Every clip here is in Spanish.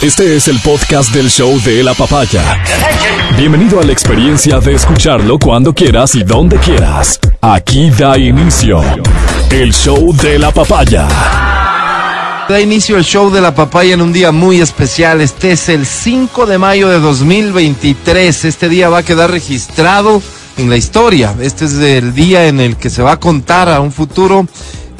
Este es el podcast del show de la papaya. Bienvenido a la experiencia de escucharlo cuando quieras y donde quieras. Aquí da inicio el show de la papaya. Da inicio el show de la papaya en un día muy especial. Este es el 5 de mayo de 2023. Este día va a quedar registrado en la historia. Este es el día en el que se va a contar a un futuro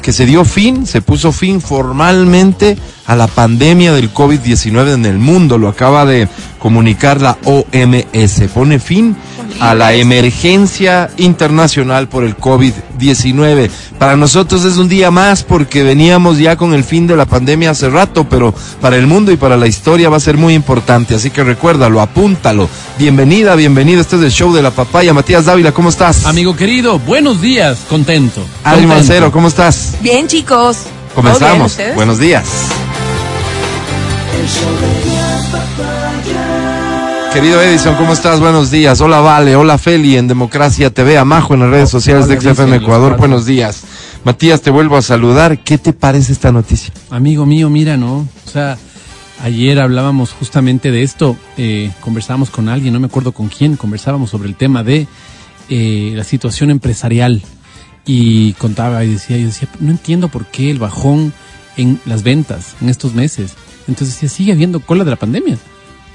que se dio fin, se puso fin formalmente a la pandemia del COVID-19 en el mundo. Lo acaba de comunicar la OMS. Pone fin a la emergencia internacional por el COVID-19. Para nosotros es un día más porque veníamos ya con el fin de la pandemia hace rato, pero para el mundo y para la historia va a ser muy importante. Así que recuérdalo, apúntalo. Bienvenida, bienvenido. Este es el show de la papaya. Matías Dávila, ¿cómo estás? Amigo querido, buenos días, contento. Contento. Mancero, ¿cómo estás? Bien, chicos. Comenzamos. ¿Todo bien, ustedes? Buenos días. Querido Edison, ¿cómo estás? Buenos días. Hola Vale, hola Feli en Democracia TV, Amajo en las redes sociales de XFM Ecuador. Buenos días. Matías, te vuelvo a saludar. ¿Qué te parece esta noticia? Amigo mío, mira, ¿no? O sea, ayer hablábamos justamente de esto, eh, conversábamos con alguien, no me acuerdo con quién, conversábamos sobre el tema de eh, la situación empresarial y contaba y decía, yo decía, no entiendo por qué el bajón en las ventas en estos meses. Entonces decía, sigue habiendo cola de la pandemia.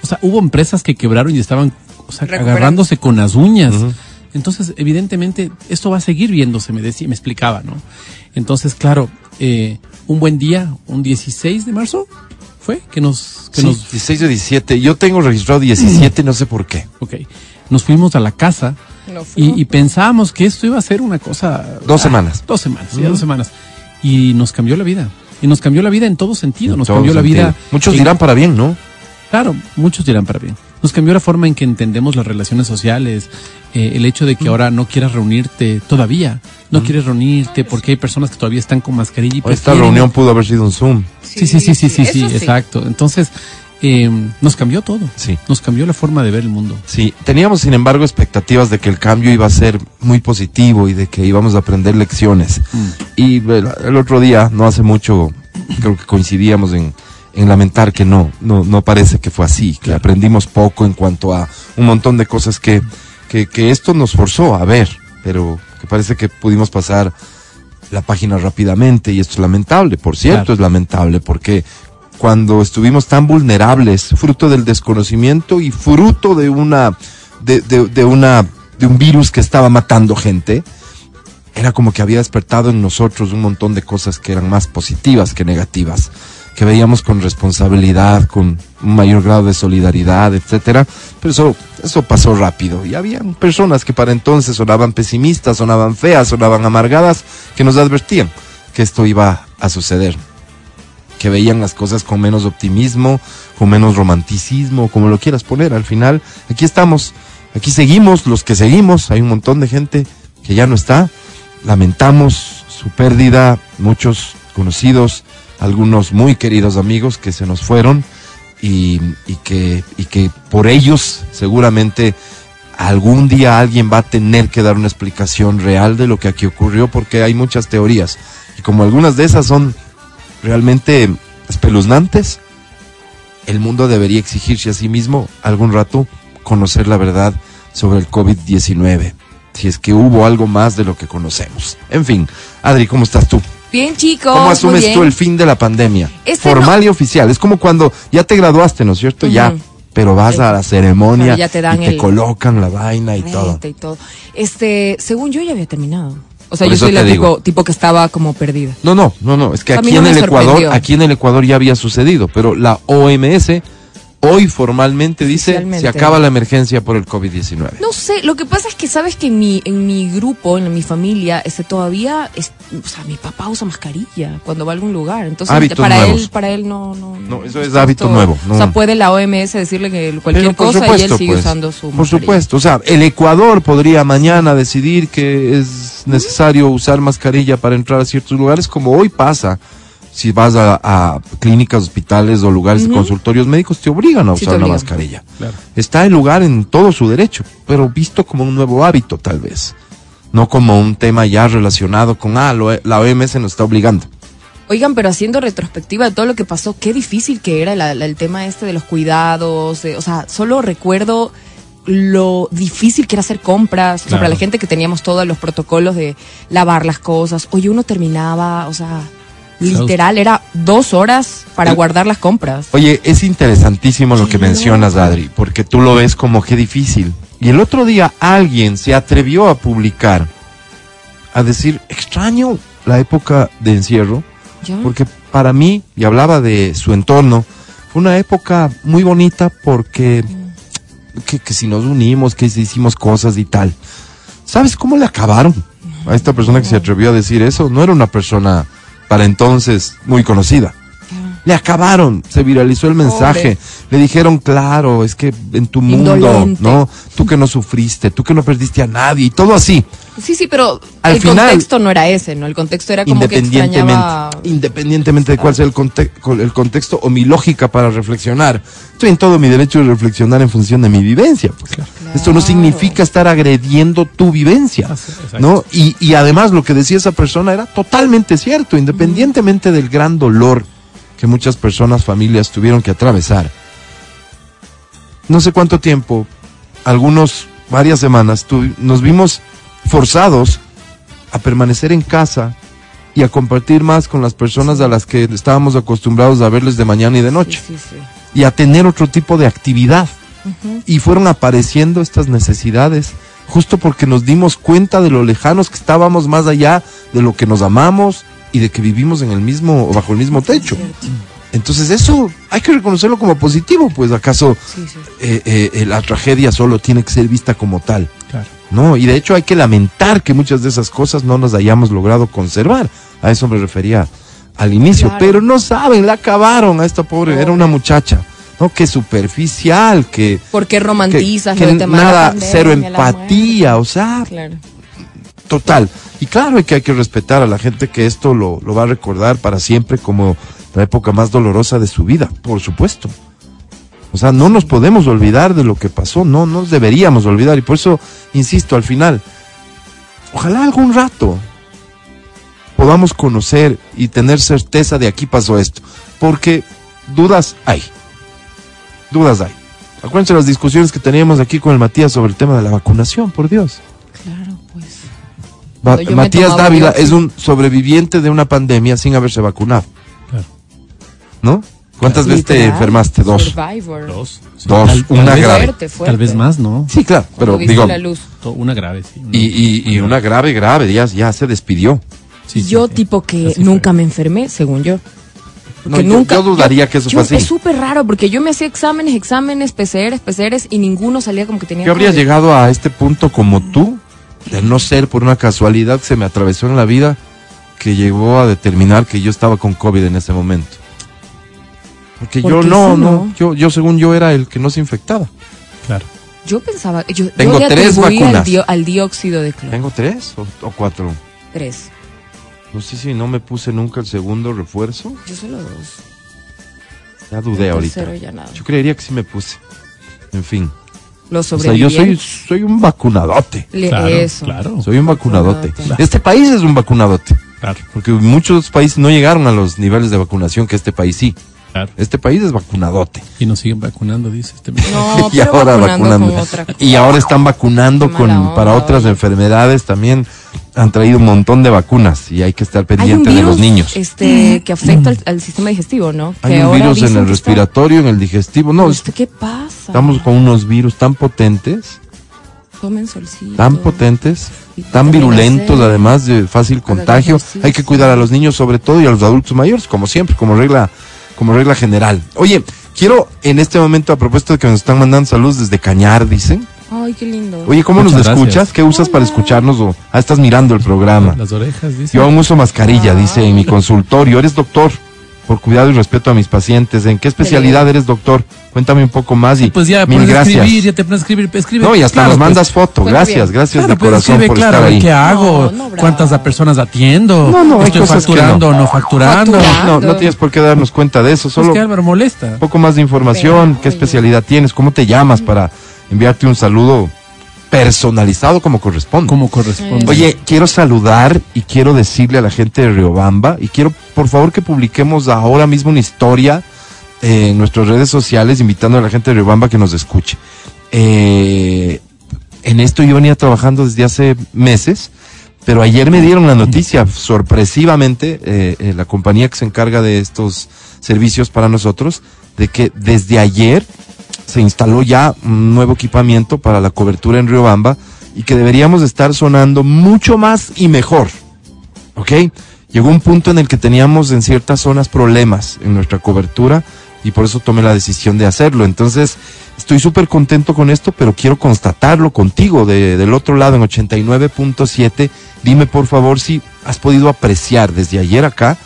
O sea, hubo empresas que quebraron y estaban o sea, Recuperando. agarrándose con las uñas. Entonces, evidentemente, esto va a seguir viéndose, me decía, me explicaba, ¿no? Entonces, claro, eh, un buen día, un 16 de marzo, fue que nos, que Sí, nos, 16 o 17. Yo tengo registrado 17, no sé por qué. ok, nos fuimos a la casa No y, y pensábamos que esto iba a ser una cosa. Dos ah, semanas. Dos semanas, ya dos semanas. Y nos cambió la vida. Y nos cambió la vida en todo sentido. En nos todo cambió la vida. Muchos en- dirán para bien, ¿no? Claro, muchos dirán para bien. Nos cambió la forma en que entendemos las relaciones sociales, eh, el hecho de que ahora no quieras reunirte todavía, no quieres reunirte porque hay personas que todavía están con mascarilla y Esta reunión pudo haber sido un Zoom. Sí, sí, sí, sí, sí, sí, exacto. Entonces, eh, nos cambió todo. Sí. Nos cambió la forma de ver el mundo. Sí, teníamos sin embargo expectativas de que el cambio iba a ser muy positivo y de que íbamos a aprender lecciones. Y el, el otro día, no hace mucho, creo que coincidíamos en, en lamentar que no, no, no parece que fue así, que aprendimos poco en cuanto a un montón de cosas que, que, que esto nos forzó a ver, pero que parece que pudimos pasar la página rápidamente y esto es lamentable, por cierto, Claro. es lamentable porque cuando estuvimos tan vulnerables, fruto del desconocimiento y fruto de una de, de- de una de un virus que estaba matando gente, era como que había despertado en nosotros un montón de cosas que eran más positivas que negativas, que veíamos con responsabilidad, con un mayor grado de solidaridad, etcétera. Pero eso, eso pasó rápido. Y había personas que para entonces sonaban pesimistas, sonaban feas, sonaban amargadas, que nos advertían que esto iba a suceder. Que veían las cosas con menos optimismo, con menos romanticismo, como lo quieras poner. Al final, aquí estamos, aquí seguimos, los que seguimos, hay un montón de gente que ya no está. Lamentamos su pérdida, muchos conocidos, algunos muy queridos amigos que se nos fueron y, que por ellos seguramente algún día alguien va a tener que dar una explicación real de lo que aquí ocurrió porque hay muchas teorías y como algunas de esas son realmente espeluznantes, el mundo debería exigirse a sí mismo algún rato conocer la verdad sobre el COVID-19, si es que hubo algo más de lo que conocemos. En fin, Adri, ¿cómo estás tú? Bien, chicos. ¿Cómo asumes tú el fin de la pandemia? Este Formal y oficial. Es como cuando ya te graduaste, ¿no es cierto? Ya, pero vas a la ceremonia ya te dan y te el- colocan la vaina y todo. Y todo. Este, según yo ya había terminado. O sea, Por yo soy la tipo, tipo que estaba como perdida. No, no, no, no, es que aquí no en el Ecuador, aquí en el Ecuador ya había sucedido, pero la OMS hoy formalmente dice se acaba la emergencia por el COVID-19. No sé, lo que pasa es que sabes que en mi, en mi grupo, en mi familia, este todavía, es, o sea, mi papá usa mascarilla cuando va a algún lugar. Entonces, Hábitos para nuevos. él, para él no, no. No, eso es hábito nuevo, no. O sea, puede la OMS decirle que cualquier por cosa y él sigue pues, usando su Por mascarilla. supuesto, o sea, el Ecuador podría mañana decidir que es necesario usar mascarilla para entrar a ciertos lugares, como hoy pasa. Si vas a, a clínicas, hospitales o lugares de consultorios médicos, te obligan a Sí, usar una mascarilla. Claro. Está el lugar en todo su derecho, pero visto como un nuevo hábito, tal vez. No como un tema ya relacionado con, ah, lo- la OMS nos está obligando. Oigan, pero haciendo retrospectiva de todo lo que pasó, qué difícil que era la- la- el tema este de los cuidados. de- o sea, solo recuerdo lo difícil que era hacer compras. O sea, para la gente que teníamos todos los protocolos de lavar las cosas. Oye, uno terminaba, o sea, literal, era dos horas para El- guardar las compras. Oye, es interesantísimo lo que mencionas. Adri, porque tú lo ves como qué difícil. Y el otro día alguien se atrevió a publicar, a decir, extraño la época de encierro, ¿Ya? porque para mí, y hablaba de su entorno, fue una época muy bonita porque que, que si nos unimos, que si hicimos cosas y tal. ¿Sabes cómo le acabaron a esta persona que se atrevió a decir eso? No era una persona para entonces muy conocida. Le acabaron, se viralizó el mensaje. Le dijeron, claro, es que en tu mundo, Indolente. ¿no? Tú que no sufriste, tú que no perdiste a nadie y todo así. Sí, sí, pero Al el final- contexto no era ese, ¿no? El contexto era como que independientemente, extrañaba... independientemente de cuál sea el, conte- con- el contexto o mi lógica para reflexionar. Estoy en todo mi derecho de reflexionar en función de mi vivencia. pues. Esto no significa estar agrediendo tu vivencia, exacto. ¿no? Y, y además lo que decía esa persona era totalmente cierto, independientemente del gran dolor que muchas personas, familias tuvieron que atravesar. No sé cuánto tiempo, algunos, varias semanas, nos vimos forzados a permanecer en casa y a compartir más con las personas a las que estábamos acostumbrados a verles de mañana y de noche Sí, sí, sí. y a tener otro tipo de actividad. Y fueron apareciendo estas necesidades justo porque nos dimos cuenta de lo lejanos que estábamos más allá de lo que nos amamos y de que vivimos en el mismo bajo el mismo techo. Entonces eso hay que reconocerlo como positivo, pues acaso eh, eh, eh, la tragedia solo tiene que ser vista como tal. No, y de hecho hay que lamentar que muchas de esas cosas no las hayamos logrado conservar. A eso me refería al inicio. Claro. Pero no saben, la acabaron a esta pobre. Era una muchacha, ¿no? Que superficial, que, ¿Por qué que, romantizas que la nada, cero empatía, o sea, Claro. total. Y claro que hay que respetar a la gente que esto lo, lo va a recordar para siempre como la época más dolorosa de su vida, por supuesto. O sea, no nos podemos olvidar de lo que pasó, no nos deberíamos olvidar. Y por eso, insisto, al final, ojalá algún rato podamos conocer y tener certeza de aquí pasó esto. Porque dudas hay. Dudas hay. Acuérdense las discusiones que teníamos aquí con el Matías sobre el tema de la vacunación, por Dios. Claro, pues. Va- Matías Dávila es un sobreviviente de una pandemia sin haberse vacunado, Claro. ¿no? ¿Cuántas veces te enfermaste? Dos. Survivor. Dos. Sí, Dos, una grave. Fuerte, fuerte. Tal vez más, ¿no? Sí, claro, pero digo, la luz. To- Una grave, sí. una- y, y, y una grave, grave, ya, ya se despidió. sí, yo sí. tipo que Así nunca fue. me enfermé, según yo. No, Que yo- nunca, yo dudaría que eso fue así. Es súper raro porque yo me hacía exámenes, exámenes, PCRs, PCRs y ninguno salía como que tenía Yo habría COVID. llegado a este punto como tú, de no ser por una casualidad que se me atravesó en la vida, que llegó a determinar que yo estaba con COVID en ese momento. Porque yo no, no, ¿no? yo, yo según yo era el que no se infectaba. Claro. Yo pensaba, yo, Tengo yo le tres vacunas. Al, dio- al dióxido de cloro. ¿Tengo tres o, o cuatro? Tres. No sé si no me puse nunca el segundo refuerzo. Yo solo dos. Ya dudé El ahorita. tercero ya nada. Yo creería que sí me puse. En fin. Los O sea, yo soy, soy un vacunadote. Le- Claro, eso. claro. Soy un vacunadote. Vacunadote. Este país es un vacunadote. Claro, Porque muchos países no llegaron a los niveles de vacunación que este país sí. Claro. Este país es vacunadote. Y nos siguen vacunando, dice este. No, y ahora vacunando. Y ahora están vacunando con para otras oye. enfermedades también. Han traído un montón de vacunas y hay que estar pendiente de virus los niños. este, que afecta al, al sistema digestivo, ¿no? Hay que un ahora virus en el está- respiratorio, en el digestivo. No, Este, ¿Qué pasa? estamos con unos virus tan potentes Tomen solcito. tan potentes, tan virulentos, además de fácil contagio. Hay que cuidar a los niños sobre todo y a los adultos mayores, como siempre, como regla, como regla general. Oye, quiero en este momento, a propósito de que nos están mandando saludos desde Cañar, dicen. Ay, qué lindo. Oye, ¿cómo Muchas nos gracias. escuchas? ¿Qué usas para escucharnos? O, ah, estás mirando el programa. Las orejas, dice. Yo aún uso mascarilla, Ah. dice en mi consultorio. Eres doctor, por cuidado y respeto a mis pacientes. ¿En qué especialidad eres doctor? Cuéntame un poco más y Pues ya mil gracias. escribir, ya te pones a escribir, escribe. No, y hasta Claro, nos pues, mandas foto. Gracias, gracias Claro, de pues corazón escribe, por claro, estar ahí. ¿qué hago? No, no, bravo. ¿Cuántas personas atiendo? No, no, hay ¿Estoy cosas que facturando o no. no facturando? Facturando. No, no tienes por qué darnos cuenta de eso, Es solo que Álvaro molesta. un poco más de información, Pero, qué oye. especialidad tienes, cómo te llamas para enviarte un saludo personalizado como corresponde. Como corresponde. Oye, quiero saludar y quiero decirle a la gente de Riobamba y quiero por favor que publiquemos ahora mismo una historia eh, en nuestras redes sociales invitando a la gente de Riobamba que nos escuche. Eh, en esto yo venía trabajando desde hace meses, pero ayer me dieron la noticia, sorpresivamente, eh, eh, la compañía que se encarga de estos servicios para nosotros, de que desde ayer se instaló ya un nuevo equipamiento para la cobertura en Riobamba y que deberíamos estar sonando mucho más y mejor. ¿Ok? Llegó un punto en el que teníamos en ciertas zonas problemas en nuestra cobertura y por eso tomé la decisión de hacerlo. Entonces, estoy súper contento con esto, pero quiero constatarlo contigo de- del otro lado en 89.7. Dime por favor si has podido apreciar desde ayer acá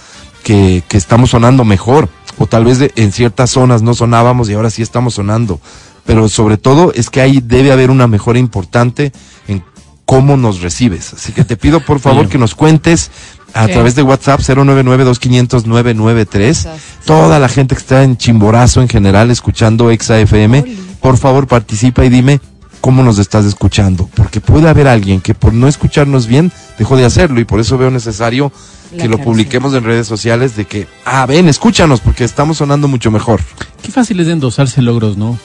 que, que estamos sonando mejor. O tal vez de- en ciertas zonas no sonábamos y ahora sí estamos sonando. Pero sobre todo es que ahí debe haber una mejora importante en cómo nos recibes. Así que te pido por favor Sí. que nos cuentes a Sí. través de WhatsApp 099-2500-993. Exacto. Toda la gente que está en Chimborazo en general escuchando Exa FM, por favor participa y dime cómo nos estás escuchando. Porque puede haber alguien que por no escucharnos bien dejó de hacerlo y por eso veo necesario La que lo publiquemos en redes sociales de que, ah, ven, escúchanos porque estamos sonando mucho mejor. Qué fácil es de endosarse logros, ¿no?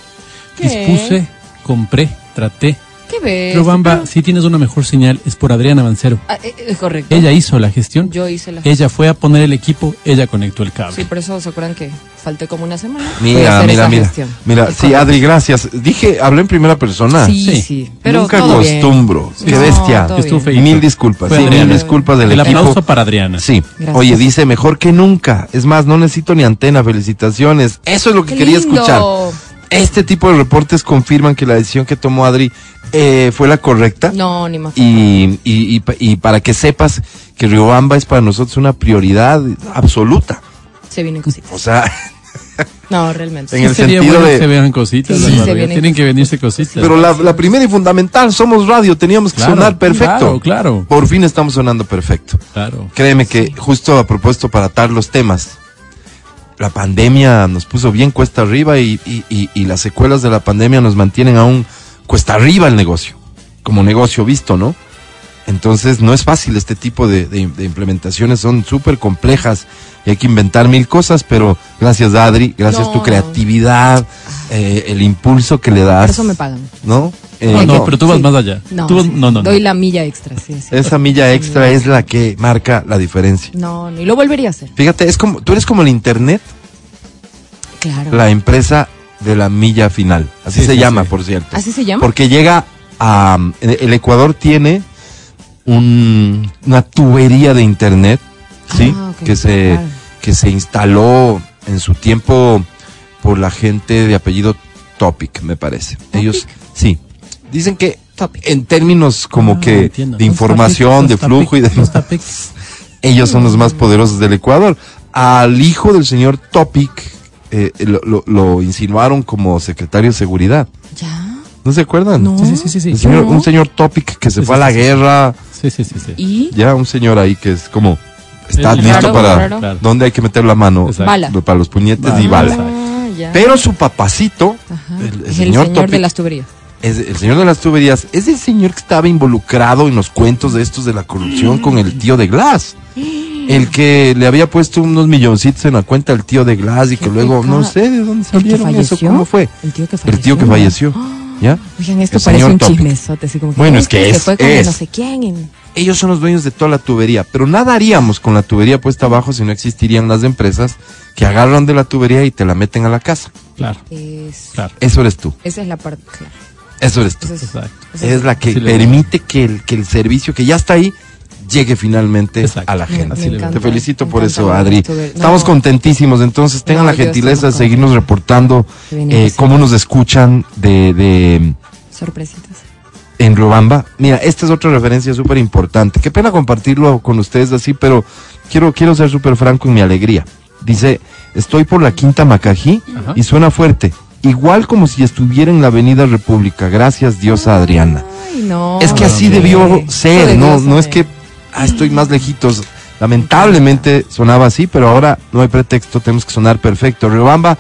¿Qué? Dispuse, compré, traté. ¿Qué ves? Robamba, si tienes una mejor señal, es por Adriana Mancero. Ah, eh, eh, correcto. Ella hizo la gestión. Yo hice la Ella fue a poner el equipo, ella conectó el cable. Sí, por eso se acuerdan que falté como una semana. Mira, mira, mira. gestión. Mira, Es sí, correcto. Adri, gracias. Dije, hablé en primera persona. Sí, Sí. sí. Pero Nunca todo bien. acostumbro. Qué No, bestia. Estuvo. Mil disculpas. Sí, mil disculpas del el equipo. aplauso para Adriana. Sí. Gracias. Oye, dice mejor que nunca. Es más, no necesito ni antena. Felicitaciones. Eso es lo que Qué quería lindo. escuchar. Este tipo de reportes confirman que la decisión que tomó Adri eh, fue la correcta. No, ni más. Y, y, y, pa- y para que sepas que Riobamba es para nosotros una prioridad absoluta. Se vienen cositas. O sea, No, realmente. En el Sería sentido bueno de- que se vean cositas. Sí, se vienen Tienen que venirse cositas. pero la, la primera y fundamental, somos radio, teníamos que Claro, sonar perfecto. Claro, claro. Por fin estamos sonando perfecto. Claro. Créeme que justo a propósito para atar los temas, la pandemia nos puso bien cuesta arriba y, y- y- y las secuelas de la pandemia nos mantienen aún cuesta arriba el negocio, como negocio visto, ¿no? Entonces no es fácil este tipo de, de- de implementaciones, son súper complejas y hay que inventar mil cosas, pero gracias Adri, gracias No, tu creatividad, eh, el impulso que le das. Por eso me pagan. ¿No? Eh, No, no, pero tú vas sí. más allá. No, Tú vas- sí. no, no, no. Doy la milla extra, sí, sí. esa milla extra es la que marca la diferencia. No, no, y lo volvería a hacer. Fíjate, es como, tú eres como el internet Claro. la empresa de la milla final. Así Sí, se sí, llama, sí. por cierto. ¿Así se llama? Porque llega a... El Ecuador tiene un- una tubería de internet, ¿sí? Ah, que, se, claro. que se instaló en su tiempo por la gente de apellido Topic, me parece. Ellos, sí. Dicen que Topic. en términos como Ah, que de información, de flujo y de... los. Ellos son los más poderosos del Ecuador. Al hijo del señor Topic eh, lo, lo- lo insinuaron como secretario de seguridad. ¿Ya? ¿No se acuerdan? No. Sí, sí, sí, sí, sí. El señor- No. Un señor Topic que se Sí, fue sí, a la guerra. Sí, sí, sí, sí. ¿Y? Ya, un señor ahí que es como... Está El- listo Raro, para... Claro. ¿Dónde hay que meter la mano? Exacto. Bala. Para los puñetes Bala. y bala. Ah. Pero su papacito, Ajá. el, el es señor, el señor Topic, de las tuberías. es el señor de las tuberías, es el señor que estaba involucrado en los cuentos de estos de la corrupción con el tío de Glass. El que le había puesto unos milloncitos en la cuenta del tío de Glass y que luego, no sé de dónde ¿El que salieron eso, cómo fue. El tío que falleció. El tío que falleció. ¿Ya? Oigan, esto El parece un Topic. chismesote, así como que. Bueno, es que se es- fue con es. no sé quién. en- Ellos son los dueños de toda la tubería, pero nada haríamos con la tubería puesta abajo si no existirían las empresas que agarran de la tubería y te la meten a la casa. Claro, Es- claro. Eso eres tú. Esa es la parte. Claro. Eso eres tú. Es- Exacto. Es la que permite que el, que el servicio que ya está ahí llegue finalmente Exacto. a la gente. me Te felicito por encanta eso, Adri. Estamos contentísimos, entonces tengan No, la gentileza de seguirnos reportando eh, cómo nos escuchan de, de Sorpresitas. en Riobamba. Mira, esta es otra referencia súper importante. Qué pena compartirlo con ustedes así, pero quiero, quiero ser súper franco en mi alegría. Dice, estoy por la Quinta Macají Ajá. y suena fuerte. Igual como si estuviera en la Avenida República. Gracias, diosa Adriana. Ay, no. Es que así debió ser, no, no es que ah, estoy más lejitos. Lamentablemente sonaba así, pero ahora no hay pretexto, tenemos que sonar perfecto. Riobamba,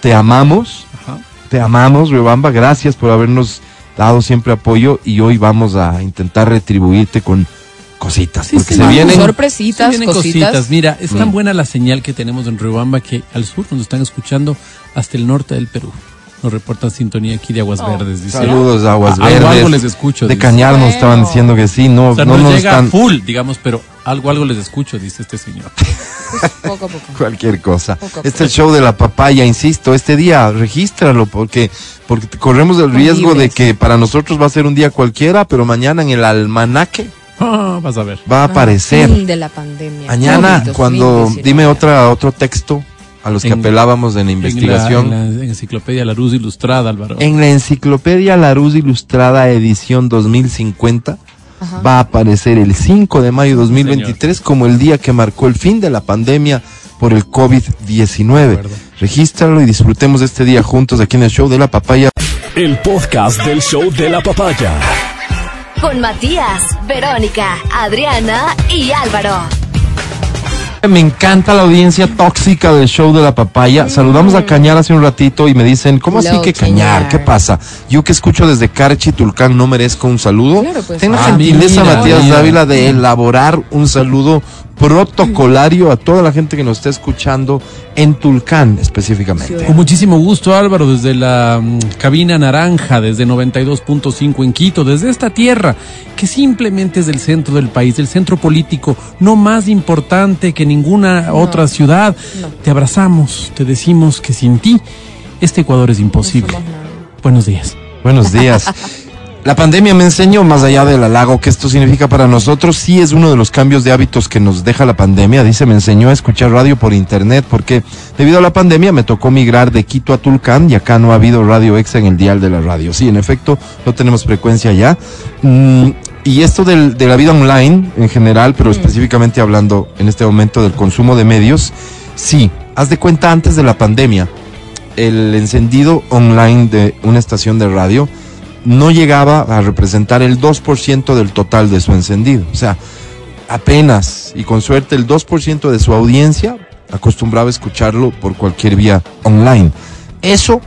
te amamos, Ajá. te amamos, Riobamba, gracias por habernos dado siempre apoyo y hoy vamos a intentar retribuirte con cositas. Sí, porque sí, se vienen... sorpresitas, Se vienen cositas. Mira, es tan Mm. buena la señal que tenemos en Riobamba que al sur nos están escuchando hasta el norte del Perú. Nos reportan sintonía aquí de Aguas Oh. Verdes. Dice, Saludos a Aguas "A- algo, Verdes. algo les escucho. de dice. Cañar nos estaban diciendo que sí, no, O sea, no no, nos llega están full, digamos, pero algo, algo les escucho, dice este señor. Poco a poco. cualquier cosa. Poco a Este es poco. el show de la papaya, insisto, este día regístralo porque porque corremos el riesgo de que para nosotros va a ser un día cualquiera, pero mañana en el almanaque Ah, vas a ver. va a aparecer. Fin de la pandemia. Mañana, COVID cuando 2019. dime otra otro texto a los que apelábamos en la investigación. En la, en la enciclopedia La Luz Ilustrada, Álvaro. En la enciclopedia La Luz Ilustrada edición 2050 Ajá. va a aparecer el 5 de mayo de 2023 como el día que marcó el fin de la pandemia por el COVID-19. acuerdo. Regístralo y disfrutemos de este día juntos aquí en el show de la papaya. El podcast del show de la papaya. Con Matías, Verónica, Adriana y Álvaro. Me encanta la audiencia tóxica del show de la papaya. Saludamos a Cañar hace un ratito y me dicen, ¿cómo así que Cañar? Cañar. ¿Qué pasa? Yo que escucho desde Carchi, Tulcán, no merezco un saludo. Claro, pues. La Ah, gentileza, mira, Matías mira. Dávila, de elaborar un saludo protocolario a toda la gente que nos está escuchando en Tulcán específicamente. Con muchísimo gusto, Álvaro, desde la mm, cabina naranja, desde 92.5 en Quito, desde esta tierra, que simplemente es del centro del país, del centro político, no más importante que ninguna otra ciudad. no. Te abrazamos, te decimos que sin ti, este Ecuador es imposible. Buenos días. Buenos días. La pandemia me enseñó, más allá del halago que esto significa para nosotros, sí es uno de los cambios de hábitos que nos deja la pandemia. Dice, me enseñó a escuchar radio por internet porque debido a la pandemia me tocó migrar de Quito a Tulcán y acá no ha habido radio exa en el dial de la radio. Sí, en efecto, no tenemos frecuencia ya. Mm, y esto del- de la vida online en general, pero específicamente hablando en este momento del consumo de medios, sí, haz de cuenta antes de la pandemia, el encendido online de una estación de radio no llegaba a representar el 2% del total de su encendido. O sea, apenas y con suerte el 2% de su audiencia acostumbraba a escucharlo por cualquier vía online. Eso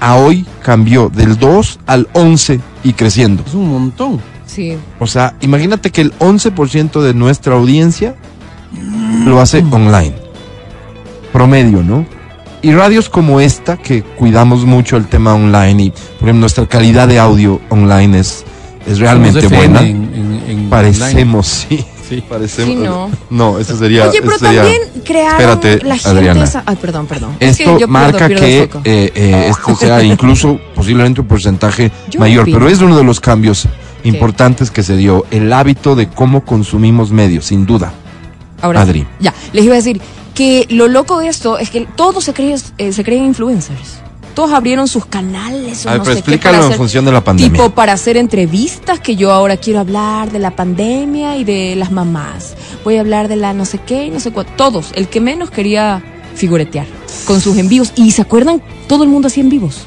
a hoy cambió del 2 al 11 y creciendo. Es un montón. Sí. O sea, imagínate que el 11% de nuestra audiencia lo hace online. Promedio, ¿no? Y radios como esta, que cuidamos mucho el tema online y por ejemplo, nuestra calidad de audio online es, es realmente buena. en- en- en Parecemos, sí. Sí. Parecemos. Sí, no. eso sería. Oye, pero sería- también crearon Espérate, la gente Adriana. esa- Ay, perdón, perdón. Es Esto yo pierdo- marca pierdo el que eh, eh, esto sea incluso posiblemente un porcentaje Yo mayor, opino. pero es uno de los cambios importantes que se dio, el hábito de cómo consumimos medios, sin duda. Ahora, Adri. ya, les iba a decir que lo loco de esto es que todos se creen, eh, se creen influencers. Todos abrieron sus canales o A ver, no pero sé explícalo en hacer- función de la pandemia. Tipo para hacer entrevistas que yo ahora quiero hablar de la pandemia y de las mamás. Voy a hablar de la no sé qué y no sé cuánto. Todos, el que menos quería figuretear con sus envíos. Y se acuerdan, todo el mundo hacía en vivos.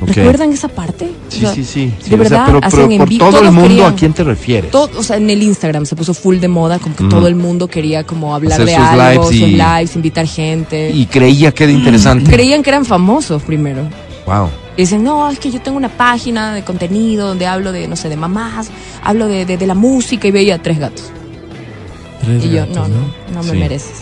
¿Recuerdan esa parte? Sí, O sea, sí, sí. sí, de o sea, verdad, pero, hacen pero por todo el mundo, querían- ¿a quién te refieres? todo, o sea, en el Instagram se puso full de moda, como que Mm. todo el mundo quería como hablar Hacer de sus algo, lives sus y- lives, invitar gente. Y creía que era interesante. Creían que eran famosos primero. Wow. Y dicen, no, es que yo tengo una página de contenido donde hablo de, no sé, de mamás, hablo de, de, de la música y veía tres gatos. Tres y yo, no, no, no me Sí. mereces.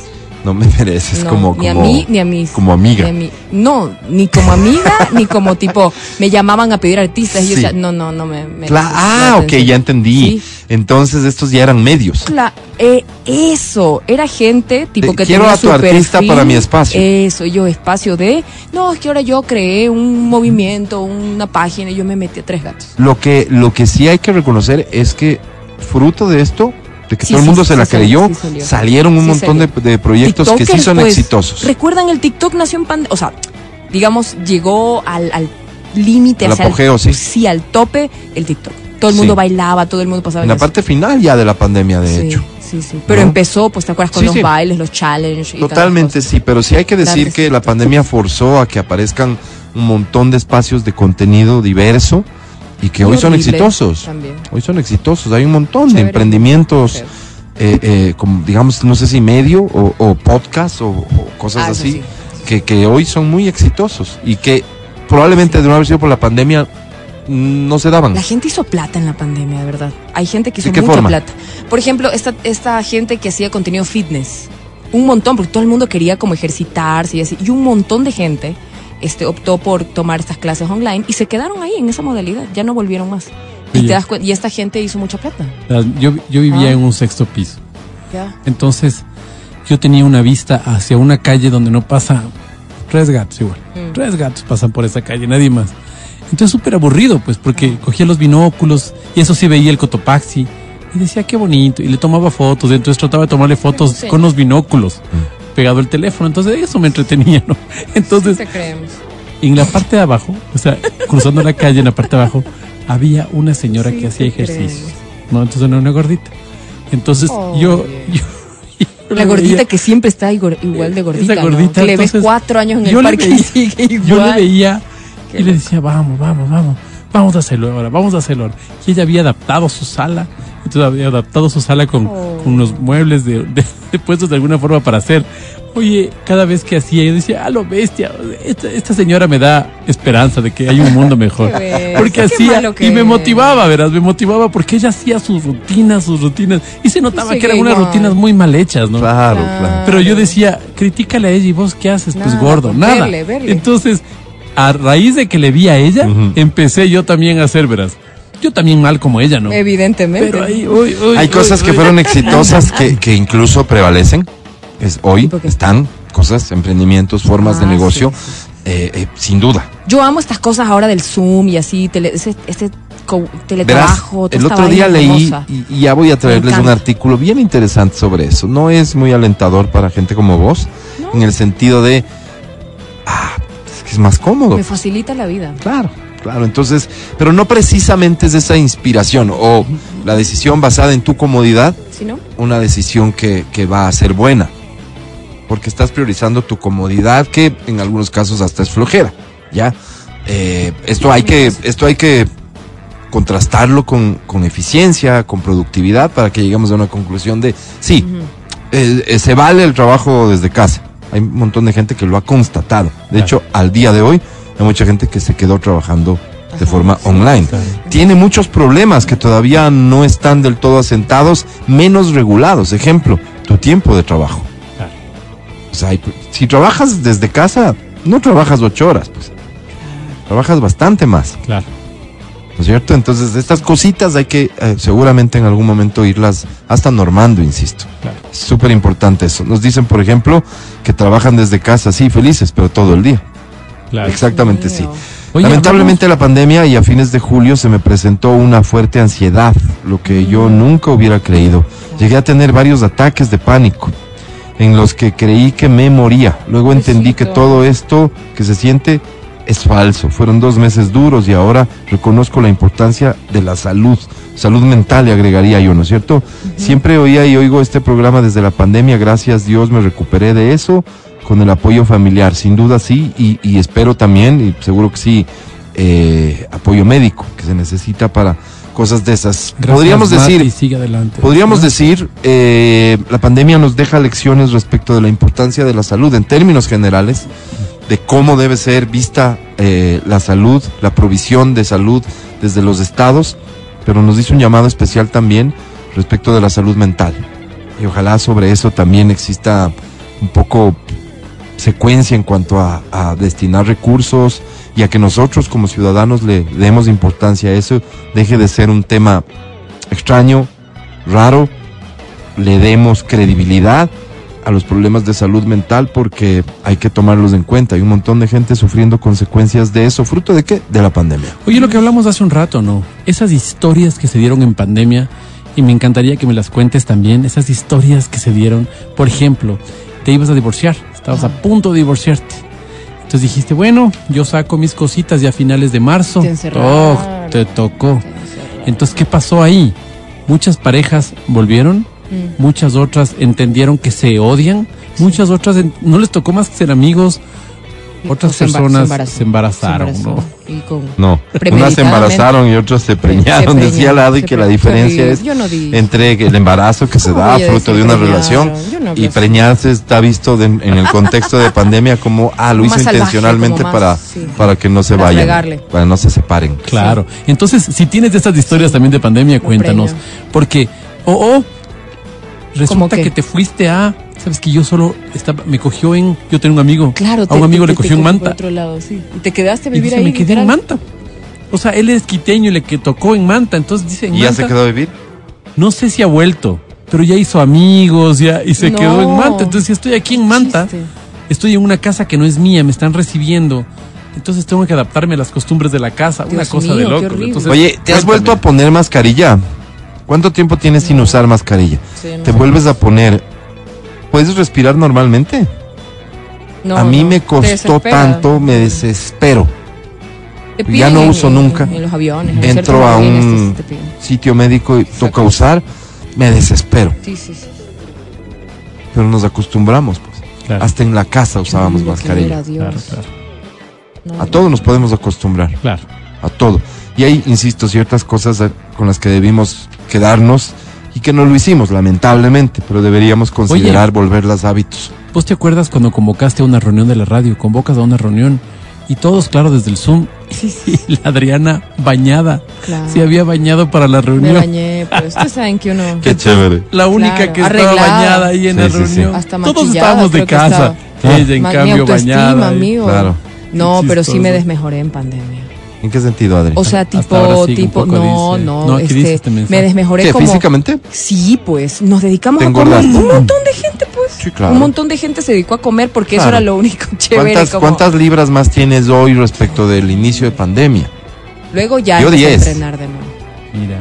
No me mereces No, como, ni a mí, ni a mis. como amiga. ni a mí. No, ni como amiga, ni como tipo, me llamaban a pedir artistas y yo decía, no, no, no me. mereces Cla- ah, la ok, atención". ya entendí. Sí. Entonces estos ya eran medios. Cla- eh, eso, era gente tipo Te- que quiero tenía a tu artista perfil, para mi espacio. Eso, yo espacio de, no, es que ahora yo creé un movimiento, una página y yo me metí a tres gatos. Lo que, lo que sí hay que reconocer es que fruto de esto, de que Sí, todo el mundo sí, se la creyó, salió. salieron un montón de, proyectos que sí son pues, exitosos. ¿Recuerdan el TikTok nació en pandemia? O sea, digamos, llegó al, al límite, Al apogeo, sí. Sí, al tope, el TikTok. Todo el mundo bailaba, todo el mundo pasaba En la parte final ya de la pandemia, de hecho. Sí, sí. Pero ¿No? empezó, pues, ¿te acuerdas con Sí, los sí. bailes, los challenges? Totalmente sí, pero sí hay que decir Claro que que sí. la pandemia forzó a que aparezcan un montón de espacios de contenido diverso y que hoy son exitosos. También. Hoy son exitosos. Hay un montón de emprendimientos, eh, eh, como digamos, no sé si medio o, o podcast o, o cosas Ah, así, sí. que, que hoy son muy exitosos y que probablemente de no haber sido por la pandemia no se daban. La gente hizo plata en la pandemia, de verdad. Hay gente que hizo ¿De qué mucha forma? plata. Por ejemplo, esta, esta gente que hacía contenido fitness. Un montón, porque todo el mundo quería como ejercitarse y así. Y un montón de gente este, optó por tomar estas clases online y se quedaron ahí en esa modalidad. Ya no volvieron más. Y, te das y esta gente hizo mucha plata. Yo, yo vivía Ah. en un sexto piso. Ya. Entonces, yo tenía una vista hacia una calle donde no pasa tres gatos igual. Mm. Tres gatos pasan por esa calle, nadie más. Entonces, súper aburrido, pues, porque cogía los binóculos y eso sí veía el Cotopaxi. Y decía, qué bonito. Y le tomaba fotos. Y entonces trataba de tomarle fotos Sí. con los binóculos. Pegado el teléfono. Entonces, eso me entretenía, ¿no? Entonces, Te creemos. en la parte de abajo, o sea, cruzando la calle en la parte de abajo, había una señora Sí, que hacía ejercicios. No, entonces era una gordita. Entonces yo, Oye. yo, yo La gordita veía- que siempre está igual de gordita. Esa ¿no? gordita, Que le ves cuatro años en el parque y veía- sigue igual. yo le veía y le decía, vamos, vamos, vamos, vamos a hacerlo ahora, vamos a hacerlo ahora. Y ella había adaptado su sala, entonces había adaptado su sala con, Oh. con unos muebles de, de- de puestos de alguna forma para hacer. Oye, cada vez que hacía, yo decía, a lo bestia, esta, esta señora me da esperanza de que hay un mundo mejor. Porque qué hacía, y me es. motivaba, verás, me motivaba porque ella hacía sus rutinas, sus rutinas, y se notaba Sí, que eran unas igual. rutinas muy mal hechas, ¿no? Claro, Claro. Pero yo decía, critícale a ella y vos qué haces, pues Nada, gordo, pues, nada. verle, verle. Entonces, a raíz de que le vi a ella, empecé yo también a hacer, verás. Yo también mal como ella, ¿no? Evidentemente. Pero ahí, uy, uy, Hay uy, cosas que uy. fueron exitosas que, que incluso prevalecen. Es, hoy están cosas, emprendimientos, formas de Ah, negocio, sí, sí, eh, eh, sin duda. Yo amo estas cosas ahora del Zoom y así, tele, ese, ese co- Verás, teletrabajo. toda el otro día leí y, y ya voy a traerles un artículo bien interesante sobre eso. No es muy alentador para gente como vos, en el sentido de, ah, que es más cómodo. Me facilita la vida. Claro, claro. Entonces, pero no precisamente es esa inspiración o la decisión basada en tu comodidad, ¿Sí no? una decisión que, que va a ser buena. Porque estás priorizando tu comodidad, que en algunos casos hasta es flojera. ¿Ya? Eh, esto hay que, esto hay que contrastarlo con, con eficiencia, con productividad, para que lleguemos a una conclusión de sí, eh, eh, se vale el trabajo desde casa. Hay un montón de gente que lo ha constatado. De Claro. hecho, al día de hoy, hay mucha gente que se quedó trabajando de forma online. Tiene muchos problemas que todavía no están del todo asentados, menos regulados. Ejemplo, tu tiempo de trabajo. Claro. O sea, hay- si trabajas desde casa, no trabajas ocho horas, pues. Trabajas bastante más. Claro. ¿No es cierto? Entonces, estas cositas hay que eh, seguramente en algún momento irlas hasta normando, insisto. Claro. Es súper importante eso. Nos dicen, por ejemplo, que trabajan desde casa, sí, felices, pero todo el día. Claro. Exactamente, sí. Oye, Lamentablemente la pandemia y a fines de julio se me presentó una fuerte ansiedad, lo que yo nunca hubiera creído. Llegué a tener varios ataques de pánico en los que creí que me moría. Luego entendí que todo esto que se siente es falso. Fueron dos meses duros y ahora reconozco la importancia de la salud, salud mental, le agregaría yo, ¿no es cierto? Siempre oía y oigo este programa desde la pandemia, gracias Dios me recuperé de eso con el apoyo familiar, sin duda sí, y, y espero también, y seguro que sí, eh, apoyo médico que se necesita para cosas de esas. Gracias, Podríamos decir, sigue adelante. Podríamos ¿No? decir, eh, la pandemia nos deja lecciones respecto de la importancia de la salud en términos generales, de cómo debe ser vista eh, la salud, la provisión de salud desde los estados, pero nos dice un llamado especial también respecto de la salud mental. Y ojalá sobre eso también exista un poco secuencia en cuanto a, a destinar recursos y a que nosotros como ciudadanos le demos importancia a eso, deje de ser un tema extraño, raro, le demos credibilidad a los problemas de salud mental porque hay que tomarlos en cuenta. Hay un montón de gente sufriendo consecuencias de eso. ¿Fruto de qué? De la pandemia. Oye, lo que hablamos hace un rato, ¿no? Esas historias que se dieron en pandemia, y me encantaría que me las cuentes también, esas historias que se dieron, por ejemplo, te ibas a divorciar, estabas a punto de divorciarte. Entonces dijiste, bueno, yo saco mis cositas ya a finales de marzo. Te. Oh, te tocó. Entonces, ¿qué pasó ahí? Muchas parejas volvieron, Mm. muchas otras entendieron que se odian, muchas otras no les tocó más que ser amigos Otras se embar- personas se embarazaron, Se ¿no? Y No, unas se embarazaron y otros se preñaron. Se Decía preñaron, Ladi se que la diferencia es no entre el embarazo que se ¿Cómo da fruto de una preñaron? relación no y preñarse está visto de- en el contexto de pandemia como, ah, lo Como hizo salvaje, intencionalmente más, para, sí. para que no se Para vayan, para no se separen. Claro. Entonces, si tienes de estas historias también de pandemia, cuéntanos. Porque, o o resulta que te fuiste a, sabes que yo solo estaba, me cogió en, yo tenía un amigo, Claro, a un amigo te- le cogió te en Manta. por otro lado, sí. Y te quedaste a Y vivir dice, ahí. me quedé en. Manta. O sea, él es quiteño y le que tocó en Manta, entonces dice en ¿Y ya se quedó a vivir? no sé si ha vuelto, pero ya hizo amigos, ya, y se No. quedó en Manta. Entonces, si estoy aquí en Manta, Chiste. estoy en una casa que no es mía, me están recibiendo. Entonces tengo que adaptarme a las costumbres de la casa, una cosa mío, de loco. Entonces, Oye, ¿te has cuéntame. vuelto a poner mascarilla? ¿Cuánto tiempo tienes sin usar mascarilla? Sí, no. ¿Te vuelves a poner? ¿Puedes respirar normalmente? No, a mí no, me costó tanto, me desespero. Te ya no en- uso en- nunca. En los aviones. en Entro a un sitio médico y toca usar, me desespero. Sí, sí, sí. Pero nos acostumbramos, pues. Claro, Hasta en la casa usábamos no mascarilla. claro, claro, No, A todo nos podemos acostumbrar, claro. a todo. Y hay, insisto, ciertas cosas eh, con las que debimos quedarnos y que no lo hicimos, lamentablemente, pero deberíamos considerar volverlas hábitos. ¿Vos te acuerdas cuando convocaste a una reunión de la radio? Convocas a una reunión y todos, claro, desde el Zoom. Y la Adriana bañada. Claro. Se había bañado para la Me reunión. bañé, pues ustedes saben que uno... Qué chévere. La única Claro, que estaba arreglada. bañada ahí en Sí, la sí, sí. reunión. Hasta Todos estábamos de casa. estaba. Ella en Ma- cambio bañada. amigo. Claro. No, pero sí me desmejoré en pandemia. ¿En qué sentido, Adri? O sea, tipo, tipo, no, dice. no, No, este, este me desmejoré ¿Qué, como... físicamente? Sí, pues, nos dedicamos ¿Te a comer. Un montón de gente, pues. Sí, claro. Un montón de gente se dedicó a comer porque eso Claro. era lo único chévere. ¿Cuántas, como- ¿Cuántas libras más tienes hoy respecto del inicio de pandemia? Luego ya Yo empecé a 10. entrenar de nuevo. Mira.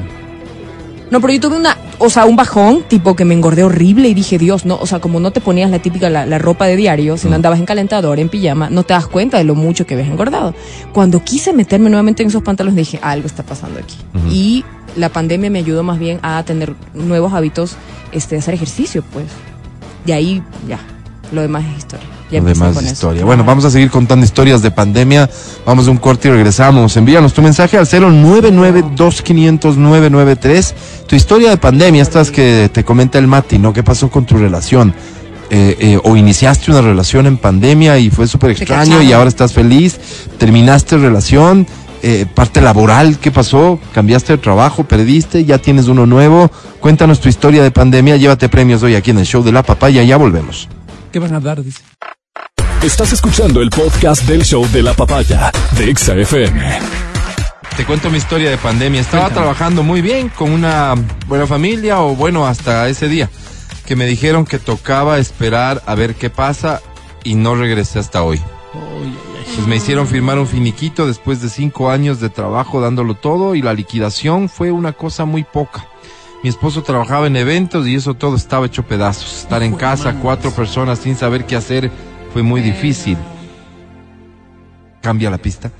No, pero yo tuve una, o sea, un bajón, tipo que me engordé horrible y dije, Dios, no, o sea, como no te ponías la típica, la, la ropa de diario, si no andabas en calentador, en pijama, no te das cuenta de lo mucho que ves engordado. Cuando quise meterme nuevamente en esos pantalones, dije, algo está pasando aquí. Y la pandemia me ayudó más bien a tener nuevos hábitos, este, de hacer ejercicio, pues. De ahí, ya, lo demás es historia. Ya Lo empecé demás con es eso. historia. Bueno, vamos a seguir contando historias de pandemia. Vamos a un corte y regresamos. Envíanos tu mensaje al 099-2500-993. Tu historia de pandemia, estas que te comenta el Mati, ¿no? ¿Qué pasó con tu relación? Eh, eh, o iniciaste una relación en pandemia y fue súper extraño y ahora estás feliz. Terminaste relación, eh, parte laboral, ¿qué pasó? ¿Cambiaste de trabajo? ¿Perdiste? ¿Ya tienes uno nuevo? Cuéntanos tu historia de pandemia. Llévate premios hoy aquí en el show de la papaya. Ya volvemos. ¿Qué van a dar? Dice. Estás escuchando el podcast del show de la papaya de Exa FM. Te cuento mi historia de pandemia. Estaba Cuéntame. trabajando muy bien con una buena familia o bueno, hasta ese día que me dijeron que tocaba esperar a ver qué pasa y no regresé hasta hoy. Pues me hicieron firmar un finiquito después de cinco años de trabajo dándolo todo y la liquidación fue una cosa muy poca. Mi esposo trabajaba en eventos y eso todo estaba hecho pedazos. Estar en casa, cuatro personas sin saber qué hacer, fue muy difícil. Cambia la pista.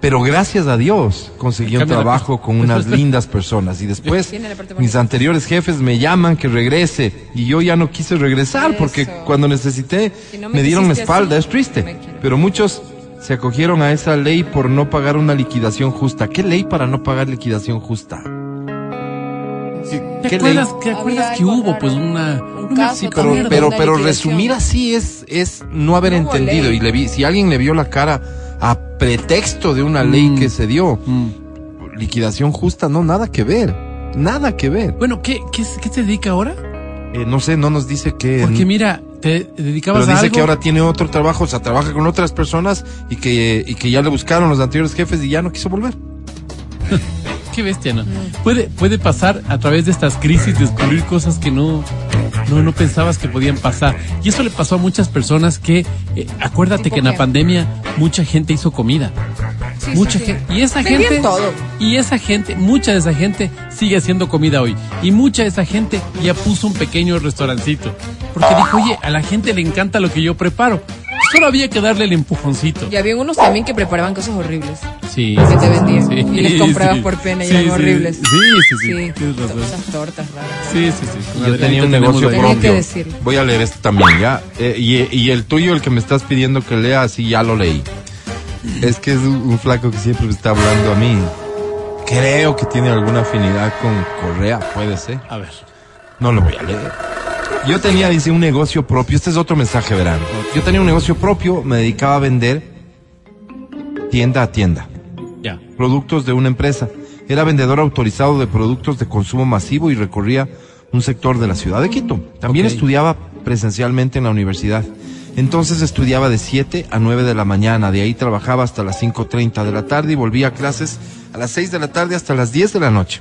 Pero gracias a Dios conseguí un trabajo con unas lindas personas y después mis anteriores jefes me llaman que regrese y yo ya no quise regresar porque cuando necesité Si no me me dieron la espalda, así, es triste. Pero muchos se acogieron a esa ley por no pagar una liquidación justa. ¿Qué ley para no pagar liquidación justa? ¿Qué, ¿Te qué ley? acuerdas, ¿te acuerdas que hubo raro. pues una, Un una caso Pero, pero, resumir así es, es no haber No entendido. ley. Y le vi, si alguien le vio la cara a pretexto de una ley Mm. que se dio, Mm. liquidación justa, no, nada que ver. Nada que ver. Bueno, ¿qué, qué, qué te dedica ahora? Eh, no sé, no nos dice que. Porque mira, te dedicabas Pero a dice algo. que ahora tiene otro trabajo, o sea, trabaja con otras personas y que, y que ya le buscaron los anteriores jefes y ya no quiso volver. Qué bestia, ¿no? Puede, puede pasar a través de estas crisis, descubrir cosas que no, no, no pensabas que podían pasar. Y eso le pasó a muchas personas que, eh, acuérdate ¿Tipo que en la pandemia mucha gente hizo comida. Sí, mucha sí, sí. gente. Y esa gente. todo. Y esa gente, mucha de esa gente sigue haciendo comida hoy. Y mucha de esa gente ya puso un pequeño restaurancito. Porque dijo, oye, a la gente le encanta lo que yo preparo. Solo había que darle el empujoncito. Y había unos también que preparaban cosas horribles. Sí. Que te vendían. Sí, y les comprabas sí. por pena y Sí, eran sí. horribles. Sí, sí, sí. Sí, esas tortas raras. Sí, sí, sí. Yo tenía un negocio que propio. decirlo. Voy a leer esto también, ¿ya? Eh, y, y el tuyo, el que me estás pidiendo que lea, así ya lo leí. Es que es un, un flaco que siempre me está hablando a mí. Creo que tiene alguna afinidad con Correa, puede ser. A ver. No lo voy a leer. Yo tenía, dice, un negocio propio. Este es otro mensaje, verán. Yo tenía un negocio propio, me dedicaba a vender tienda a tienda Ya. productos de una empresa. Era vendedor autorizado de productos de consumo masivo y recorría un sector de la ciudad de Quito. También estudiaba presencialmente en la universidad. Entonces estudiaba de 7 a 9 de la mañana, de ahí trabajaba hasta las 5.30 de la tarde y volvía a clases a las 6 de la tarde hasta las 10 de la noche.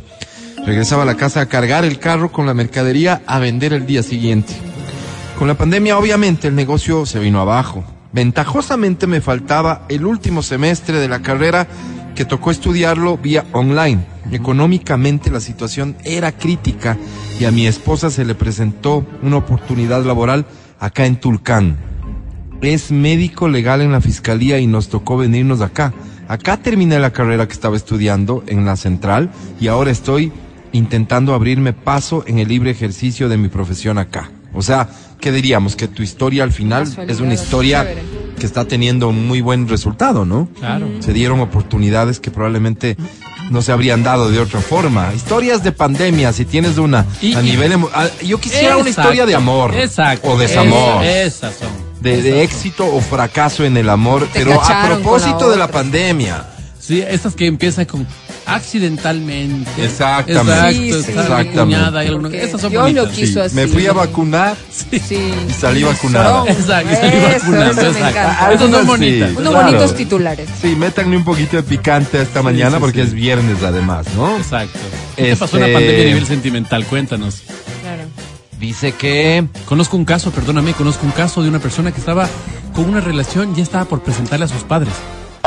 Regresaba a la casa a cargar el carro con la mercadería a vender el día siguiente. Con la pandemia, obviamente, el negocio se vino abajo. Ventajosamente me faltaba el último semestre de la carrera que tocó estudiarlo vía online. Económicamente la situación era crítica y a mi esposa se le presentó una oportunidad laboral acá en Tulcán. Es médico legal en la fiscalía y nos tocó venirnos acá. Acá terminé la carrera que estaba estudiando en la central y ahora estoy intentando abrirme paso en el libre ejercicio de mi profesión acá. O sea, ¿qué diríamos? Que tu historia al final es una historia que está teniendo un muy buen resultado, ¿no? Claro. Se dieron oportunidades que probablemente no se habrían dado de otra forma. Historias de pandemia, si tienes una Y- a y- nivel... a- Yo quisiera una historia de amor. Exacto. O desamor. Es- esas son. de, de éxito o fracaso en el amor, Te pero a propósito la de la pandemia. Sí, estas que empiezan con accidentalmente. Exactamente. Exacto, Sí, sí. Exactamente. cuñada Estas son Dios lo quiso así. Me fui a vacunar Sí. y salí vacunada. Exacto, y salí Eso, vacunando, eso exacto. Esas son bonitas. Unos Claro. bonitos titulares. Sí, métanle un poquito de picante a esta mañana sí, porque sí. es viernes además, ¿no? Exacto. ¿Qué te pasó en Este- la pandemia a nivel sentimental? Cuéntanos. Claro. Dice que... Conozco un caso, perdóname, conozco un caso de una persona que estaba con una relación, ya estaba por presentarle a sus padres.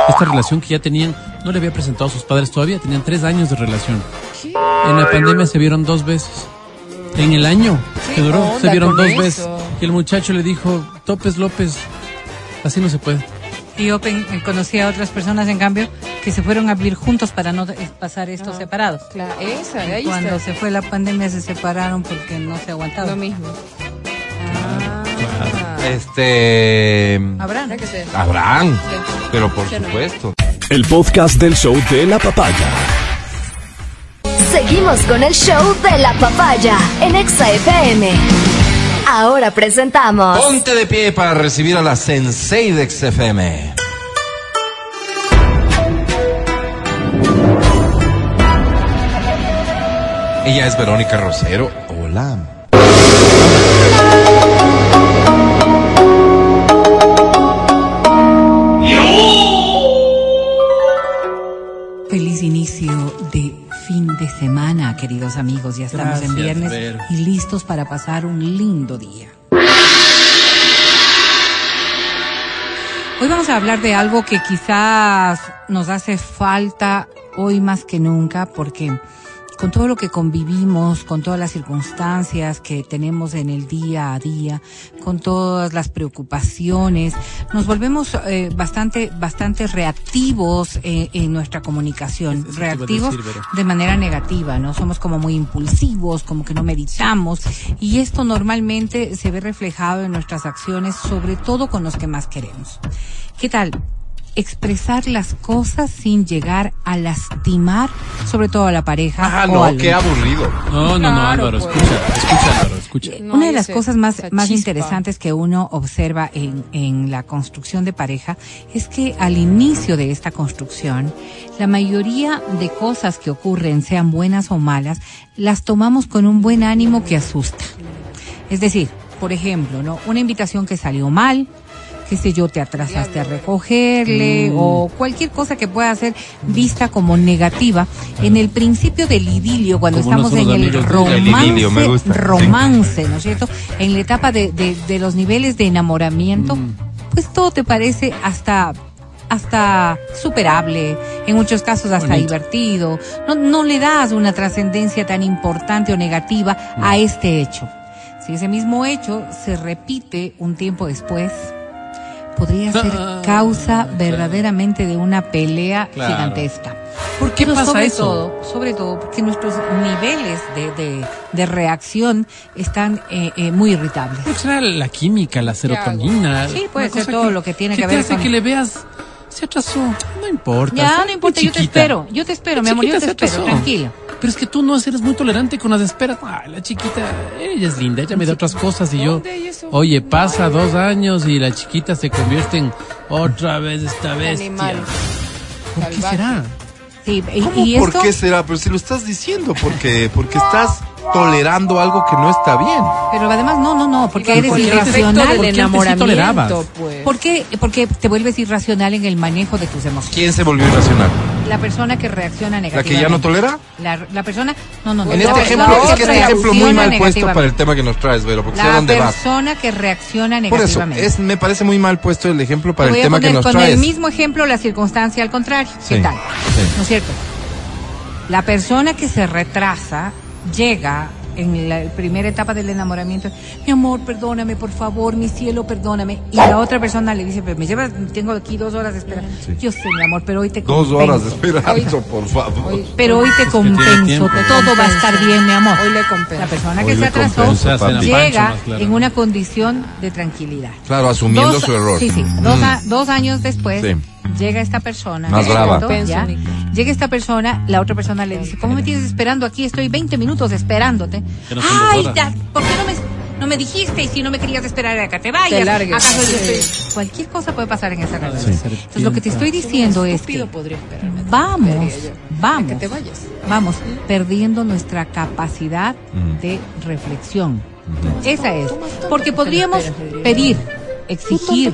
Esta relación que ya tenían, no le había presentado a sus padres todavía, tenían tres años de relación. En la pandemia se vieron dos veces. En el año ¿Qué que duró, se vieron dos eso? veces. Y el muchacho le dijo, Topes López, así no se puede. Y yo pen- eh, conocí a otras personas, en cambio, que se fueron a vivir juntos para no pasar esto Ah. separados. Claro, esa, ahí Cuando está. se fue la pandemia se separaron porque no se Lo aguantaban. mismo. Este... Habrán. Habrá que ser. Habrán, Sí. pero por supuesto. El podcast del show de la papaya. Seguimos con el show de la papaya en Exa FM. Ahora presentamos Ponte de pie para recibir a la Sensei de XFM. Ella es Verónica Rosero. Hola. Inicio de fin de semana, queridos amigos. Ya estamos en viernes Vero. y listos para pasar un lindo día. Hoy vamos a hablar de algo que quizás nos hace falta hoy más que nunca porque con todo lo que convivimos, con todas las circunstancias que tenemos en el día a día, con todas las preocupaciones, nos volvemos eh, bastante, bastante reactivos eh, en nuestra comunicación, reactivos decir, de manera negativa, ¿no? Somos como muy impulsivos, como que no meditamos y esto normalmente se ve reflejado en nuestras acciones, sobre todo con los que más queremos. ¿Qué tal? Expresar las cosas sin llegar a lastimar, sobre todo a la pareja. Ah, o no, al- qué aburrido. No, no, no, Claro, Álvaro, pues. escucha, escucha, Álvaro, escucha. No Una de las cosas más, más interesantes que uno observa en, en la construcción de pareja es que al inicio de esta construcción, la mayoría de cosas que ocurren, sean buenas o malas, las tomamos con un buen ánimo que asusta. Es decir, por ejemplo, ¿no? Una invitación que salió mal, qué sé yo, te atrasaste a recogerle o cualquier cosa que pueda ser vista como negativa. En el principio del idilio, cuando Como estamos en el romance, idilio, romance, ¿no es cierto? En la etapa de, de, de los niveles de enamoramiento, pues todo te parece hasta hasta superable, en muchos casos hasta Bonito. divertido. No, no le das una trascendencia tan importante o negativa a este hecho. Si ese mismo hecho se repite un tiempo después, podría ser causa verdaderamente de una pelea Claro. gigantesca. ¿Por qué Pero pasa sobre eso? Todo, sobre todo porque nuestros niveles de, de, de reacción están eh, eh, muy irritables. Será la química, la serotonina. Sí, puede ser todo lo que tiene que te ver hace con- que le veas, se atrasó. No importa. Ya, no importa, yo te espero, yo te espero, mi amor, yo te se espero, tranquilo. Pero es que tú no eres muy tolerante con las esperas. Ay, la chiquita, ella es linda, ella me da otras cosas y yo. Oye, pasa dos años y la chiquita se convierte en otra vez esta bestia. Animal. ¿Por qué será? Sí, y, ¿Cómo? y ¿Por qué será? Pero si lo estás diciendo, porque porque estás tolerando algo que no está bien. pero además no, no, no, porque eres irracional. del sí enamoramiento, tolerabas. pues. ¿Por qué? Porque te vuelves irracional en el manejo de tus emociones. ¿Quién se volvió irracional? La persona que reacciona ¿La negativamente. que ya no tolera? La, la persona, no, no, no. En la- este la ejemplo, otra es que este ejemplo muy mal puesto negativamente. para el tema que nos traes, Vero, porque sé La dónde vas. persona que reacciona Por eso, negativamente. es, me parece muy mal puesto el ejemplo para el tema que nos con traes. el mismo ejemplo la circunstancia al contrario. ¿Qué tal? sí. ¿No es cierto? La persona que se retrasa llega en la primera etapa del enamoramiento, mi amor, perdóname, por favor, mi cielo, perdóname. Y la otra persona le dice, pero me llevas, tengo aquí dos horas de espera. Sí. Yo sé, mi amor, pero hoy te Dos compenso. horas esperando, por favor. Hoy- pero hoy te compenso, tiempo. todo va a estar bien, mi amor. Hoy le compensa. La persona Hoy que se atrasó llega en una condición de tranquilidad. Claro, asumiendo Dos- su error. Sí, sí. Mm. Dos, a- dos años después Sí. Llega esta persona. Llega esta persona, la otra persona le dice, ¿cómo me tienes esperando aquí? Estoy 20 minutos esperándote. No Ay, ¿por qué no me, no me dijiste? Y si no me querías esperar a que te vayas. Te largues. ¿Acaso yo Sí. estoy- Cualquier cosa puede pasar en esa relación. Sí. Entonces lo que te estoy diciendo es que Estúpido podría esperarme. vamos, vamos, Que te vayas. vamos perdiendo nuestra capacidad Mm. de reflexión. Esa es. Porque podríamos pedir, exigir,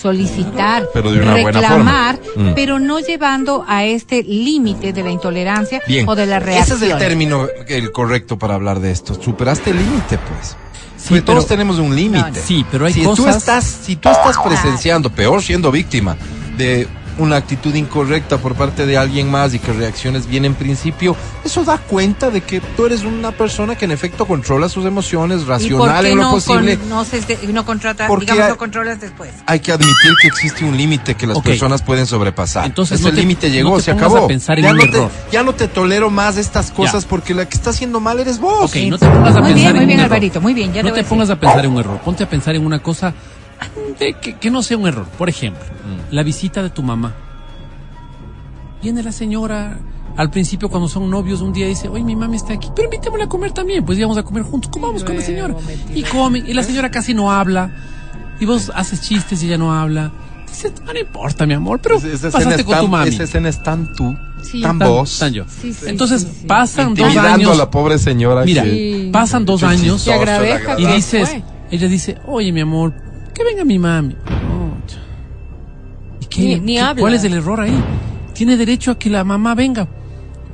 solicitar, Pero de una buena reclamar, forma. Mm. pero no llevando a este límite de la intolerancia Bien. o de la Ese reacción. es el término el correcto para hablar de esto. Superaste el límite, pues. Sí, Porque todos tenemos un límite. Sí, pero hay si Tú cosas- estás, si tú estás presenciando, peor siendo víctima de una actitud incorrecta por parte de alguien más y que reacciones bien en principio, eso da cuenta de que tú eres una persona que en efecto controla sus emociones, ¿Y por racional qué en lo no, posible. con- no, se, no contratas, Porque digamos, hay- no controlas después? Hay que admitir que existe un límite que las personas pueden sobrepasar. Entonces, Ese no límite llegó, no te se acabó. a pensar en ya, un no error. Te, ya no te tolero más estas cosas Ya. porque la que está haciendo mal eres vos. Ok, no te pongas a Muy pensar bien, en muy un bien, error. Alvarito, muy bien, ya no te pongas a pensar en un error. Ponte a pensar en una cosa de que, que no sea un error. Por ejemplo, Mm. la visita de tu mamá. Viene la señora. Al principio, cuando son novios, un día dice, oye, mi mami está aquí, pero invítamela a comer también. Pues íbamos a comer juntos, comamos con la señora. Y come, y la señora casi no habla. Y vos haces chistes y ella no habla. Dices, no, no importa, mi amor, pero Esa- pasaste con tan- tu mami. Esa escena es tan tú, Sí. tan Tan- vos, tan yo. Sí, sí, Entonces, sí, sí. pasan dos años. a la pobre señora. Mira, que- Sí. pasan dos años. Y verdad. dices, ella dice, oye mi amor, que venga mi mami. Oh. ¿Y qué, Ni- ni qué- habla. ¿Cuál es el error ahí? Tiene derecho a que la mamá venga.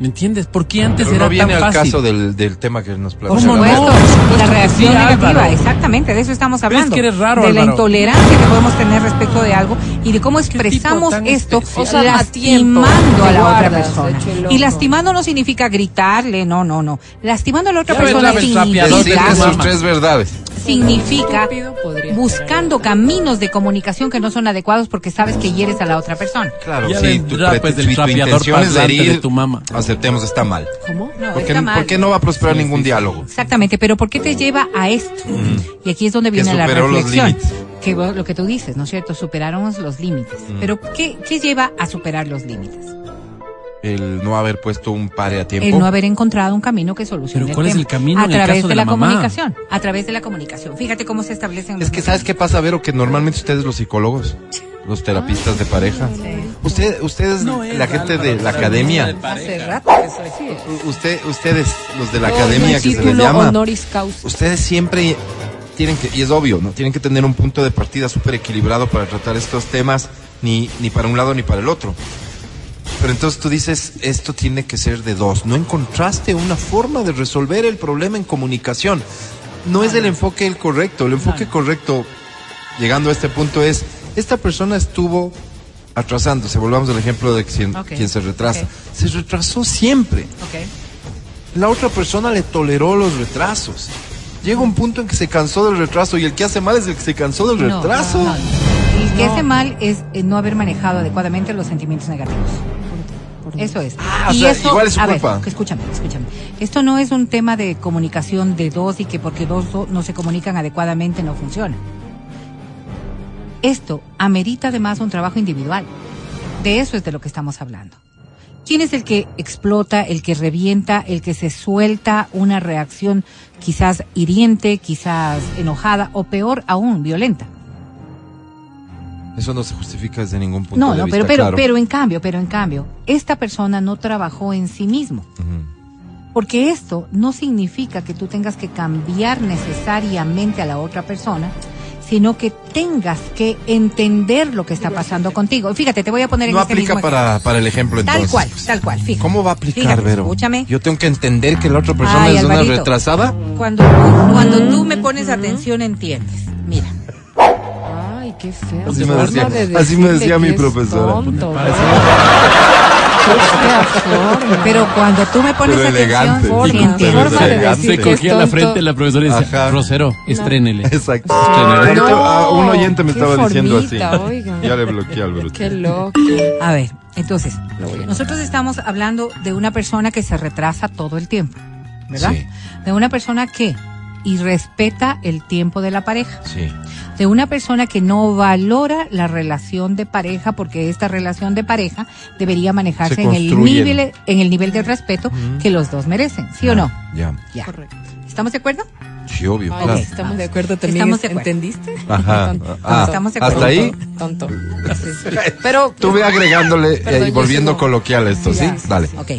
¿Me entiendes? ¿Por qué antes Pero era no viene tan al fácil? caso del, del tema que nos Por plantea. ¿Cómo la no? Por supuesto la que reacción sí, negativa, Álvaro. exactamente, de eso estamos Pero es hablando. que eres raro, de la Álvaro. intolerancia que podemos tener respecto de algo y de cómo expresamos esto. O sea, lastimando a la otra persona. Y lastimando no significa gritarle, no, no, no. Lastimando a la otra Ya persona la sus significa, tres verdades. Significa buscando caminos de comunicación que no son adecuados porque sabes que hieres a la otra persona. Claro, Ya sí, tu, vendrá, pues, si el tu trapeador intención es de tu mamá. aceptemos, está mal. ¿Cómo? No, ¿Por qué, está mal. por qué no va a prosperar ningún diálogo? Exactamente, pero ¿por qué te lleva a esto? Y aquí es donde Que viene la reflexión. Que lo que tú dices, ¿no es cierto? Superamos los límites. Pero ¿qué, ¿qué lleva a superar los límites? El no haber puesto un pare a tiempo. El no haber encontrado un camino que solucione Pero ¿cuál es tema. el camino a en el través caso de, de la, la mamá? comunicación, a través de la comunicación. Fíjate cómo se establecen Es que ¿sabes qué pasa, Vero? Que normalmente ustedes los psicólogos, los terapistas de pareja, usted, ustedes, No es la gente de la academia, de. Hace rato que soy así. u- usted, ustedes, los de la academia mi que se les llama, honoris causa. ustedes siempre tienen que, y es obvio, ¿no? Tienen que tener un punto de partida súper equilibrado para tratar estos temas, ni, ni para un lado ni para el otro. Pero entonces tú dices, esto tiene que ser de dos. No encontraste una forma de resolver el problema en comunicación. No es el enfoque el correcto. El enfoque correcto, llegando a este punto, es, esta persona estuvo atrasándose. Volvamos al ejemplo de quien, se retrasa. Se retrasó siempre. La otra persona le toleró los retrasos. Llega un punto en que se cansó del retraso y el que hace mal es el que se cansó del No, retraso. no, no. El que hace mal es eh, no haber manejado adecuadamente los sentimientos negativos. Eso es. Ah, o sea, igual es su a ver, culpa. escúchame, escúchame. Esto no es un tema de comunicación de dos y que porque dos do- no se comunican adecuadamente no funciona. Esto amerita además un trabajo individual. De eso es de lo que estamos hablando. ¿Quién es el que explota, el que revienta, el que se suelta una reacción quizás hiriente, quizás enojada o peor aún, violenta? Eso no se justifica desde ningún punto No, de no, vista. pero, pero, claro. pero en cambio, pero en cambio, esta persona no trabajó en sí mismo. Porque esto no significa que tú tengas que cambiar necesariamente a la otra persona, sino que tengas que entender lo que está pasando contigo. Fíjate, te voy a poner en No este aplica mismo para, para el ejemplo entonces. Tal cual, tal cual, fíjate. ¿Cómo va a aplicar, Fíjate, Vero? Escúchame. Yo tengo que entender que la otra persona Ay, es una retrasada. Cuando, cuando tú me pones atención, entiendes. Mira, Ay, qué feo. Así me decía- de así me decía mi profesora. tonto. Pero cuando tú me pones Pero elegante. atención, Forma, forma de elegante. Se cogía la frente la profesora y decía, Ajá. Rosero, estrénele. Exacto. Estrénele. Ahorita, No, ah, un oyente me qué estaba diciendo así. formita, oiga. Ya le bloqueé al bruto. Qué loco. A ver, entonces, nosotros estamos hablando de una persona que se retrasa todo el tiempo, ¿verdad? Sí. De una persona que y respeta el tiempo de la pareja, Sí. de una persona que no valora la relación de pareja porque esta relación de pareja debería manejarse Se en el nivel en el nivel de respeto que los dos merecen, ¿sí o no? Ya. Ya. Correcto. ¿Estamos de acuerdo? Sí, obvio. Ay, claro. estamos de acuerdo también. Estamos de acuerdo. ¿Entendiste? Ajá. Tonto. Ah, Estamos de ¿Hasta acuerdo. ahí? Tonto. Sí. Pero Estuve agregándole Perdón, eh, y volviendo sigo- coloquial esto, ¿sí? Dale. Ok.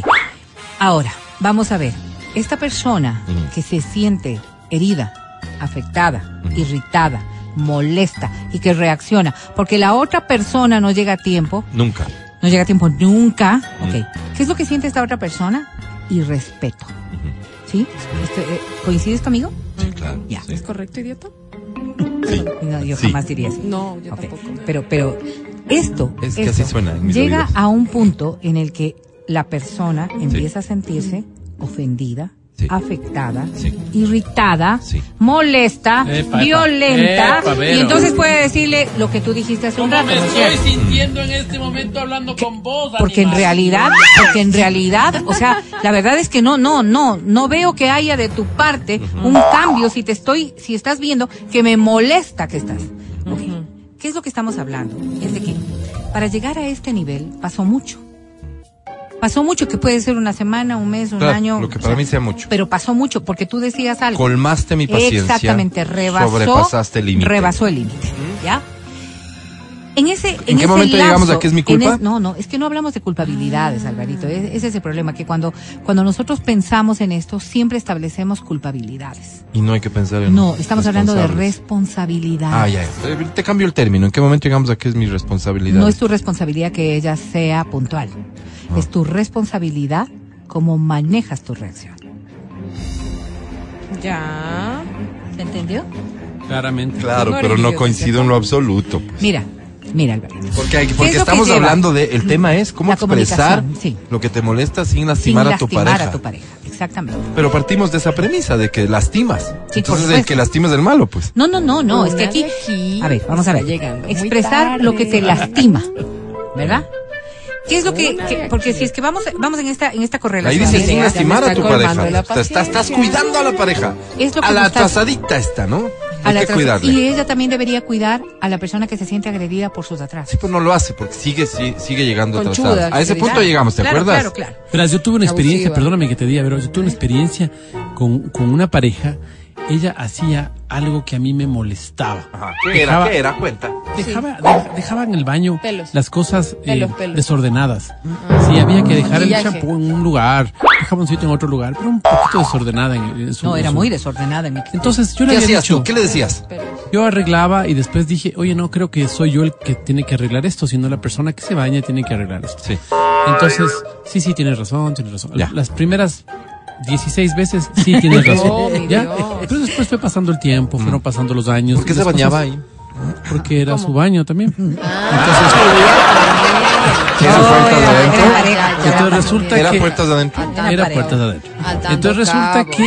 Ahora, vamos a ver. Esta persona que se siente herida, afectada, irritada, molesta y que reacciona porque la otra persona no llega a tiempo, Nunca. no llega a tiempo nunca, Ujú. ok. ¿Qué es lo que siente esta otra persona? Irrespeto. ¿Sí? Este, eh, ¿Coincides conmigo? Sí, claro. Ya. sí. ¿es correcto, idiota? Sí. No, yo Sí. jamás diría así. No, yo tampoco. Pero, pero esto, Es que esto así suena en mis llega oídos. a un punto en el que la persona empieza a sentirse ofendida, Sí. afectada, Sí. irritada, Sí. molesta, Epa, violenta, Epa, y entonces puede decirle lo que tú dijiste hace un ¿Cómo rato. en este momento hablando con vos? Porque en realidad, porque en realidad, o sea, la verdad es que no, no, no, no veo que haya de tu parte un cambio si te estoy, si estás viendo que me molesta que estás. ¿Qué es lo que estamos hablando? Es de que para llegar a este nivel pasó mucho. Pasó mucho, que puede ser una semana, un mes, un Claro, año. lo que o para sea, mí sea mucho. Pero pasó mucho, porque tú decías algo. Colmaste mi paciencia. Exactamente, rebasó. Sobrepasaste el límite. Rebasó el límite. ¿Ya? En ese, en, ¿En qué ese momento lapso- llegamos a que es mi culpa? es- no, no, es que no hablamos de culpabilidades, Alvarito. Es- Ese es el problema, que cuando, cuando nosotros pensamos en esto, siempre establecemos culpabilidades. Y no hay que pensar en. No, estamos hablando de responsabilidad. Ah, ya. Eh, Te cambio el término. ¿En qué momento llegamos a que es mi responsabilidad? No es tu responsabilidad que ella sea puntual. Ah. Es tu responsabilidad cómo manejas tu reacción. Ya. ¿Se entendió? Claramente. Claro, pero no coincido en lo absoluto. pues. Mira, mira, Alvarito. Porque, hay- ¿Qué porque es estamos hablando de. El tema es cómo La expresar sí. lo que te molesta sin Sin lastimar, a tu lastimar pareja. a tu pareja. Exactamente. Pero partimos de esa premisa de que lastimas. Sí, Entonces el que lastima es el malo, pues. No, no, no, no, es que aquí, a ver, vamos a ver, llegando expresar lo que te lastima, ¿verdad? ¿Qué es lo que, porque si es que vamos, vamos en esta, en esta Ahí correlación. dice Mire, sin lastimar a tu pareja. estás, cuidando a la pareja. Es lo que a la estás- atrasadita esta, ¿no? A Hay la que cuidarle. Y ella también debería cuidar a la persona que se siente agredida por sus atrasos. Sí, pero no lo hace porque sigue, sigue, sigue llegando Conchuda, atrasada. A ese punto diga. llegamos, ¿te claro, acuerdas? Claro, claro. Verás, yo tuve una experiencia, Abusiva. perdóname que te diga, pero yo tuve una experiencia con, con una pareja. Ella hacía algo que a mí me molestaba. Ajá. ¿Qué Dejaba- era? ¿Qué era? Cuenta. Dejaba, de- dejaba en el baño Pelos. las cosas eh, Pelos, pelos. desordenadas. Sí, había que dejar el champú en un lugar, dejaba un sitio en otro lugar, pero un poquito desordenada en, en su No, era en su- muy desordenada en mi Entonces yo le ¿Qué había hacías dicho, tú? ¿Qué le decías? Yo arreglaba y después dije, oye, no, creo que soy yo el que tiene que arreglar esto, sino la persona que se baña tiene que arreglar esto. Sí. Entonces, sí, sí, tienes razón, tienes razón. Ya. Las primeras 16 veces sí tienes razón. Oh, ¿Ya? Pero después fue pasando el tiempo, fueron pasando los años. ¿Por qué se bañaba cosas- ahí? Porque era su baño también. ¿Qué era puertas de adentro? Entonces resulta ¿Era que puertas de adentro? era puertas de adentro. Entonces resulta que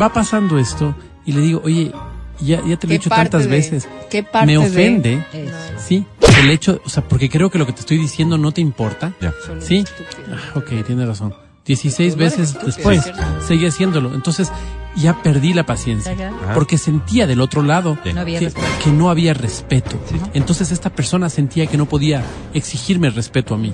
va pasando esto y le digo, oye, ya, ya te lo ¿Qué he dicho tantas de- veces. qué parte Me de- ofende, Eso. sí, el hecho, o sea, porque creo que lo que te estoy diciendo no te importa. Ya. Sí. Ah, ok, tienes razón. 16 veces después seguí haciéndolo. Entonces ya perdí la paciencia. Ajá. Porque sentía del otro lado No que no había respeto. Entonces esta persona sentía que no podía exigirme respeto a mí.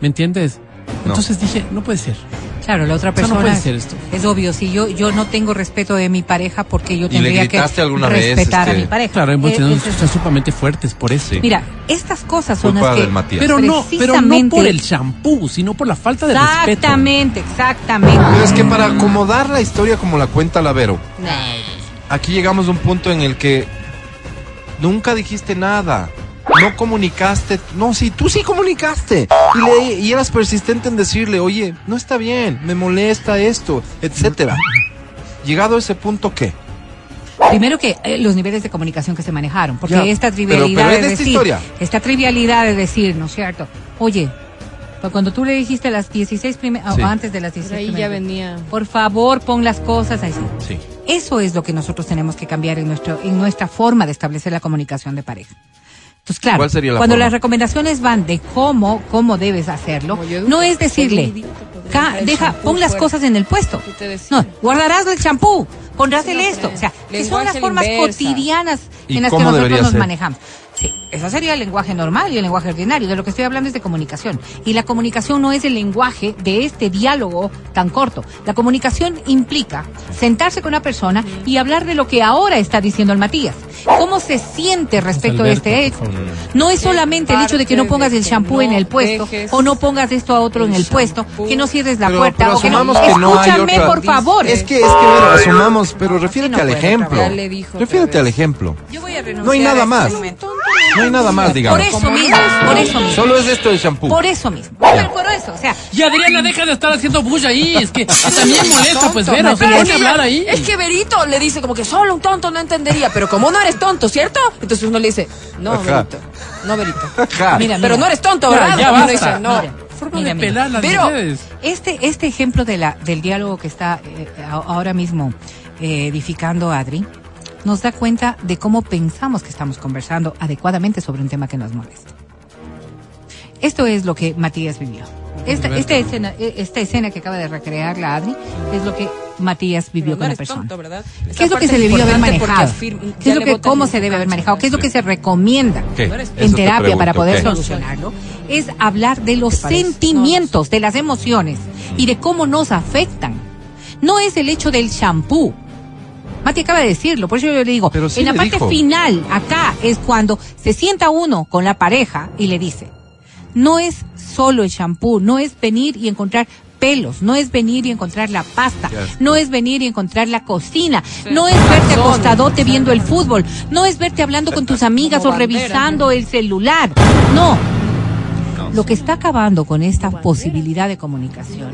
¿Me entiendes? No. Entonces dije, no puede ser. Claro, la otra O sea, no persona. puede ser esto. Es obvio, si yo yo no tengo respeto de mi pareja porque yo le tendría que alguna vez, respetar a este, mi pareja. Claro, hemos Eh, tenido discusiones sumamente fuertes por eso. Sí. Mira, estas cosas son Culpa las que. Pero no, pero no por el champú, sino por la falta de respeto. Exactamente, exactamente. Pero es que para acomodar la historia como la cuenta Lavero, aquí llegamos a un punto en el que nunca dijiste nada. No comunicaste. No, sí, tú sí comunicaste. Y, le, y eras persistente en decirle, oye, no está bien, me molesta esto, etcétera. Llegado a ese punto, ¿qué? Primero que eh, los niveles de comunicación que se manejaron, porque Ya, esta trivialidad pero es de esta decir, historia. esta trivialidad de decir, ¿no es cierto? Oye, pero cuando tú le dijiste las 16 primeras, Sí. antes de las 16 ahí ya venía. por favor, pon las cosas así. Sí. Eso es lo que nosotros tenemos que cambiar en, nuestro, en nuestra forma de establecer la comunicación de pareja. Entonces, claro, ¿Cuál sería la cuando forma? las recomendaciones van de cómo, cómo debes hacerlo, no es decirle, soy un idiota, porque "Ca- dejar el deja, pon las fuera". cosas en el puesto. No, guardarás el champú, pondrás el esto. O sea, que son las formas cotidianas ¿Y en las que nosotros nos manejamos. Sí, eso sería el lenguaje normal y el lenguaje ordinario. De lo que estoy hablando es de comunicación. Y la comunicación no es el lenguaje de este diálogo tan corto. La comunicación implica sentarse con una persona y hablar de lo que ahora está diciendo el Matías. ¿Cómo se siente respecto a Alberto, este hecho? No es solamente el hecho de que no pongas el shampoo en el puesto o no pongas esto a otro en el puesto, que no cierres la Pero- puerta pero o que no... Escúchame, por favor. Es que, es que, bueno, asumamos, pero refiérete no al ejemplo. Refiérete al ejemplo. Yo voy a renunciar No hay nada a este más. No hay nada más, digamos. Por eso mismo, por eso mismo. Solo es esto del shampoo. Por eso mismo. Pero por eso, o sea, Y Adriana, deja de estar haciendo bulla ahí. Es que, también molesta, pues, Vero. no, Se pone es a que hablar ahí. Es que Berito le dice como que solo un tonto no entendería, pero como no eres tonto, ¿cierto? Entonces uno le dice, no, Ajá. Berito, no, Berito. Ajá. Mira, Pero no eres tonto, ¿verdad? ya basta. dice, no. Mira. Forma Mira, de pelar las Pero- mujeres. este, este ejemplo de la, del diálogo que está eh, ahora mismo eh, edificando Adri nos da cuenta de cómo pensamos que estamos conversando adecuadamente sobre un tema que nos molesta. Esto es lo que Matías vivió. Esta, esta, escena, eh, esta escena que acaba de recrear la Adri es lo que Matías vivió con la persona. tonto. ¿Qué es lo que se debió haber manejado? ¿Qué es lo que, cómo se debe haber manejado? ¿Qué es lo que se recomienda ¿Qué? en te terapia para poder ¿qué? solucionarlo? Es hablar de los sentimientos, de las emociones y de cómo nos afectan. No es el hecho del champú. Mati acaba de decirlo, por eso yo le digo, Pero sí en la parte dijo. final, acá, es cuando se sienta uno con la pareja y le dice, no es solo el champú, no es venir y encontrar pelos, no es venir y encontrar la pasta, no es venir y encontrar la cocina, no es verte acostadote viendo el fútbol, no es verte hablando con tus amigas Como o bandera, revisando el celular, no. Lo que está acabando con esta posibilidad de comunicación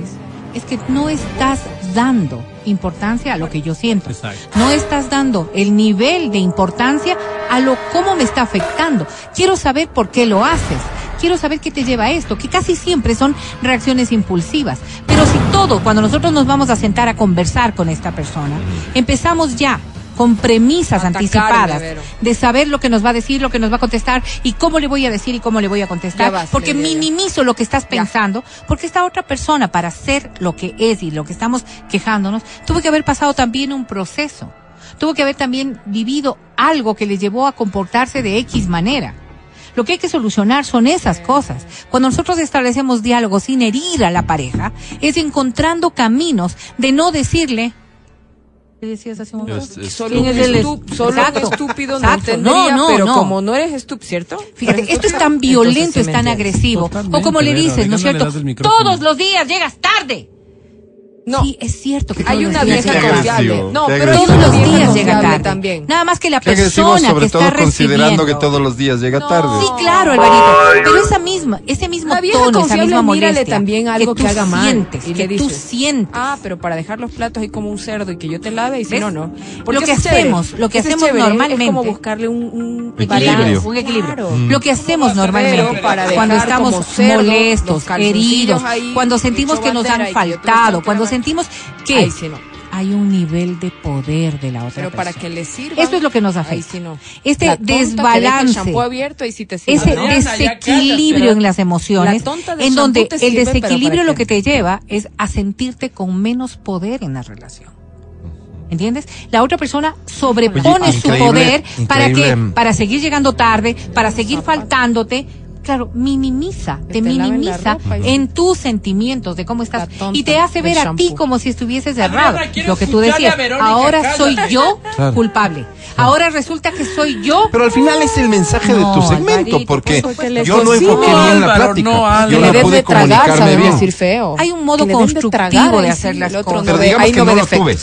es que no estás dando importancia a lo que yo siento. Exacto. No estás dando el nivel de importancia a lo cómo me está afectando. Quiero saber por qué lo haces. Quiero saber qué te lleva a esto, que casi siempre son reacciones impulsivas. Pero si todo, cuando nosotros nos vamos a sentar a conversar con esta persona, empezamos ya con premisas anticipadas de saber lo que nos va a decir, lo que nos va a contestar y cómo le voy a decir y cómo le voy a contestar, vas, porque ya, ya, ya. minimizo lo que estás pensando, porque esta otra persona para ser lo que es y lo que estamos quejándonos, tuvo que haber pasado también un proceso. Tuvo que haber también vivido algo que le llevó a comportarse de X manera. Lo que hay que solucionar son esas cosas. Cuando nosotros establecemos diálogos sin herir a la pareja, es encontrando caminos de no decirle. ¿Qué decías hace un momento? Es- es- Solo ¿Quién un solo estúpido no entendería, No, no, pero no. como no eres estúpido, ¿cierto? Fíjate, Eres esto es tan violento, es tan agresivo. Totalmente, o como le dices, ¿no es cierto? Todos los días llegas tarde. No, Sí, es cierto que hay todos una los días vieja llega tarde. agresivo, confiable. No, pero Todos los días llega tarde. también. Nada más que la persona sobre que todo está considerando que todos los días llega No. tarde. Sí, claro, Alvarito. Pero esa misma, ese mismo La vieja tono, esa confiable, misma mírale también algo que, que tú haga mal, sientes, y que le tú dices, sientes. Ah, pero para dejar los platos ahí como un cerdo y que yo te lave y si ¿Ves? no, no. Lo que chévere. hacemos, lo que hacemos chévere, normalmente- Es como buscarle un, un Equilibrio. balance. Un equilibrio. Claro. Lo que hacemos normalmente para cuando estamos molestos, heridos, cuando sentimos que nos han faltado, cuando. Sentimos que Ahí sí no. hay un nivel de poder de la otra Pero para que le sirva. Esto es lo que nos afecta. sí no. Este La tonta que deja el desbalance, abierto y sí te sirve, ese desequilibrio en las emociones, La tonta del en donde el desequilibrio ¿para lo que te lleva es a sentirte con menos poder en la relación. ¿Entiendes? La otra persona sobrepone Oye, su poder para que para seguir llegando tarde, para seguir faltándote. Claro, minimiza, Que te la minimiza en tus sentimientos de cómo estás La y te hace ver a ti como si estuvieses Adriana, errado. quiero Lo que tú decías, ahora soy yo Claro. culpable. Ahora resulta que soy yo Pero al final es el mensaje No, de tu segmento, Alvarito, porque pues, yo no enfoqué bien la Álvaro, plática. no, yo Que la le des pude de tragar, comunicarme bien. decir feo. Hay un modo de constructivo de ahí hacer las cosas. Pero no digamos que no no lo tuve.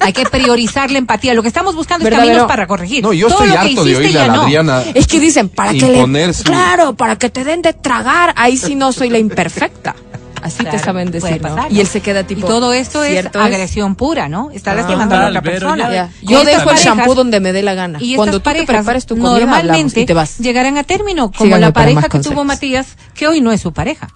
Hay que priorizar la empatía. Lo que estamos buscando es ¿Verdad, caminos para corregir. No, yo Todo estoy lo que harto de oírle a la no. Adriana. Es que dicen, para que le... Claro, para que te den de tragar. Ahí sí no soy la imperfecta. Así te saben decir, ¿no? pasar, Y él se queda tipo... y todo esto es ¿cierto agresión pura, ¿no? Está Ah. lastimando a la otra persona. ya. Ya. Y Yo dejo el shampoo donde me dé la gana. Y Cuando estas tú te parejas prepares tu comida, normalmente y te vas. llegarán a término, como Síganme la pareja que tuvo. Matías, que hoy no es su pareja.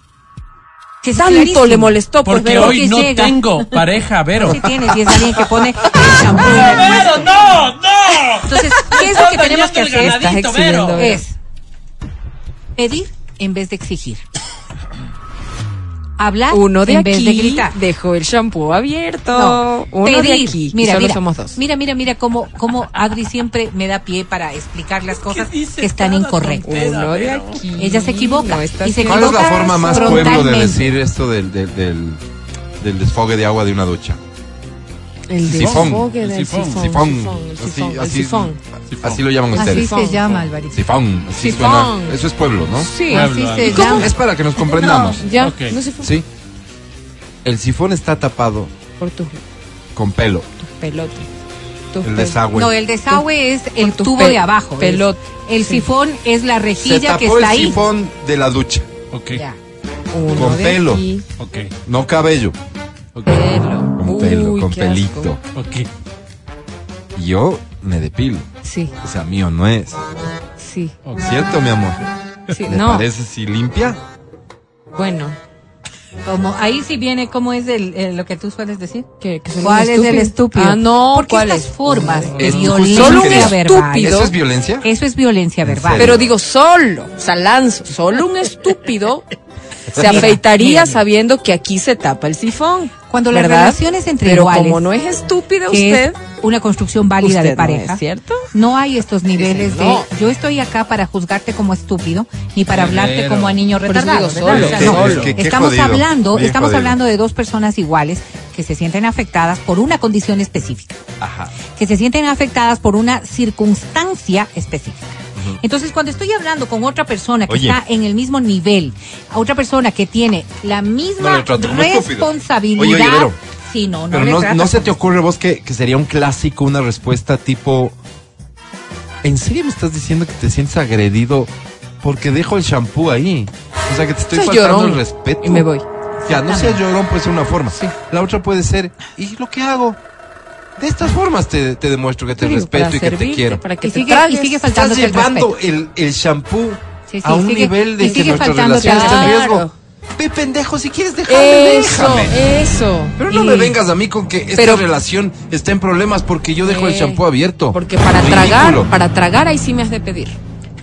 Que es Tanto clarísimo. le molestó, pues, Porque Vero. hoy que no llega. tengo pareja, Vero. Sí tienes, y es alguien que pone el shampoo. ¡No, Vero, no, no! Entonces, ¿qué es lo que tenemos que hacer? ganadito, Estás exhibiendo, Vero. Vero. Es pedir en vez de exigir. Hablar Uno de en aquí vez de gritar. dejó el shampoo abierto. No, Uno de aquí. Mira, y solo mira, somos dos. mira, mira, mira cómo, cómo Adri siempre me da pie para explicar las cosas que están incorrectas. tontera, Uno de aquí. Ella se equivoca No y se ¿Cuál es la forma más pueblo de decir esto del, del, del, del desfogue de agua de una ducha? El Sifón. desfogue del El sifón. sifón. Sifón. El Así, sifón. El así, sifón. así lo llaman Así ustedes. se llama, Alvarito. Sifón. Así Sifón. suena. Eso es pueblo, ¿no? Sí. Pueblo, Así se ¿Cómo? llama. Es para que nos comprendamos. Ya. Ok. No se Sí. El sifón está tapado por tus con pelo. pelotas. Tus El desagüe. No, el desagüe es el tus tubo pe- de abajo. El- pelot- El sí. sifón es la Se rejilla que tapó el está ahí. sifón de la ducha. Ok, Ya. Uno con de pelo. aquí, ok, No cabello. Pelo. Con pelo, Uy, con qué asco. pelito. ok. Y yo me depilo. Sí, O sea, mío no es. sí. ¿Cierto, mi amor? sí. ¿Me No, parece si limpia? bueno. Como, ahí sí viene, ¿cómo es el, el- lo que tú sueles decir? ¿Qué, que ¿Cuál es el estúpido? Ah, no, Porque ¿cuál estas es? formas de Es- violencia Solo un ¿Eso verbal. estúpido. ¿Eso es violencia? Eso es violencia verbal. serio? Pero digo, solo, o sea, lanzo, solo un estúpido se afeitaría sabiendo que aquí se tapa el sifón. Cuando las relaciones entre Pero iguales, como no es estúpido que usted, es una construcción válida usted de pareja, no es cierto. no hay estos niveles no. de yo estoy acá para juzgarte como estúpido ni para hablarte como a niño retardado. O sea, Qué- no. estamos jodido, hablando, estamos jodido. hablando de dos personas iguales que se sienten afectadas por una condición específica, Ajá. que se sienten afectadas por una circunstancia específica. Entonces, cuando estoy hablando con otra persona que Oye. está en el mismo nivel, a otra persona que tiene la misma responsabilidad, Oye, oye, sí, no, no, Pero no, ¿no se te ocurre vos que, que sería un clásico, una respuesta tipo... ¿En serio me estás diciendo que te sientes agredido porque dejo el shampoo ahí? O sea, que te estoy Soy faltando llorón el respeto. y me voy. Ya, no seas llorón, puede ser una forma. La otra puede ser, ¿y lo que hago? De estas formas te, te demuestro que te Sí, respeto y que te quiero. Para que Y te sigue, y sigue Estás faltándote el llevando el, el shampoo Sí, sí, a un sigue- nivel de que nuestra relación está en riesgo. Ve, pendejo, si quieres dejarme, Eso, déjame. eso. Pero no Y- me vengas a mí con que esta Pero- relación está en problemas porque yo dejo el Eh, shampoo abierto. Porque para Ridículo. tragar, para tragar ahí sí me has de pedir.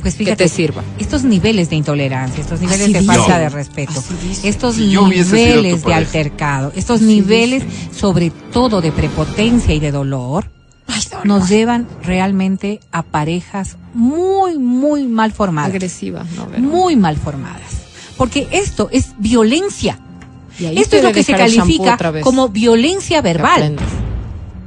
Pues que te sirva. estos niveles de intolerancia, estos niveles Así de dice. falta de respeto, estos Si niveles de altercado, estos Así niveles dice. sobre todo de prepotencia y de dolor, nos llevan realmente a parejas muy, muy mal formadas. Agresiva, no. Muy mal formadas. Porque esto es violencia. Y Esto es lo que se califica como violencia verbal.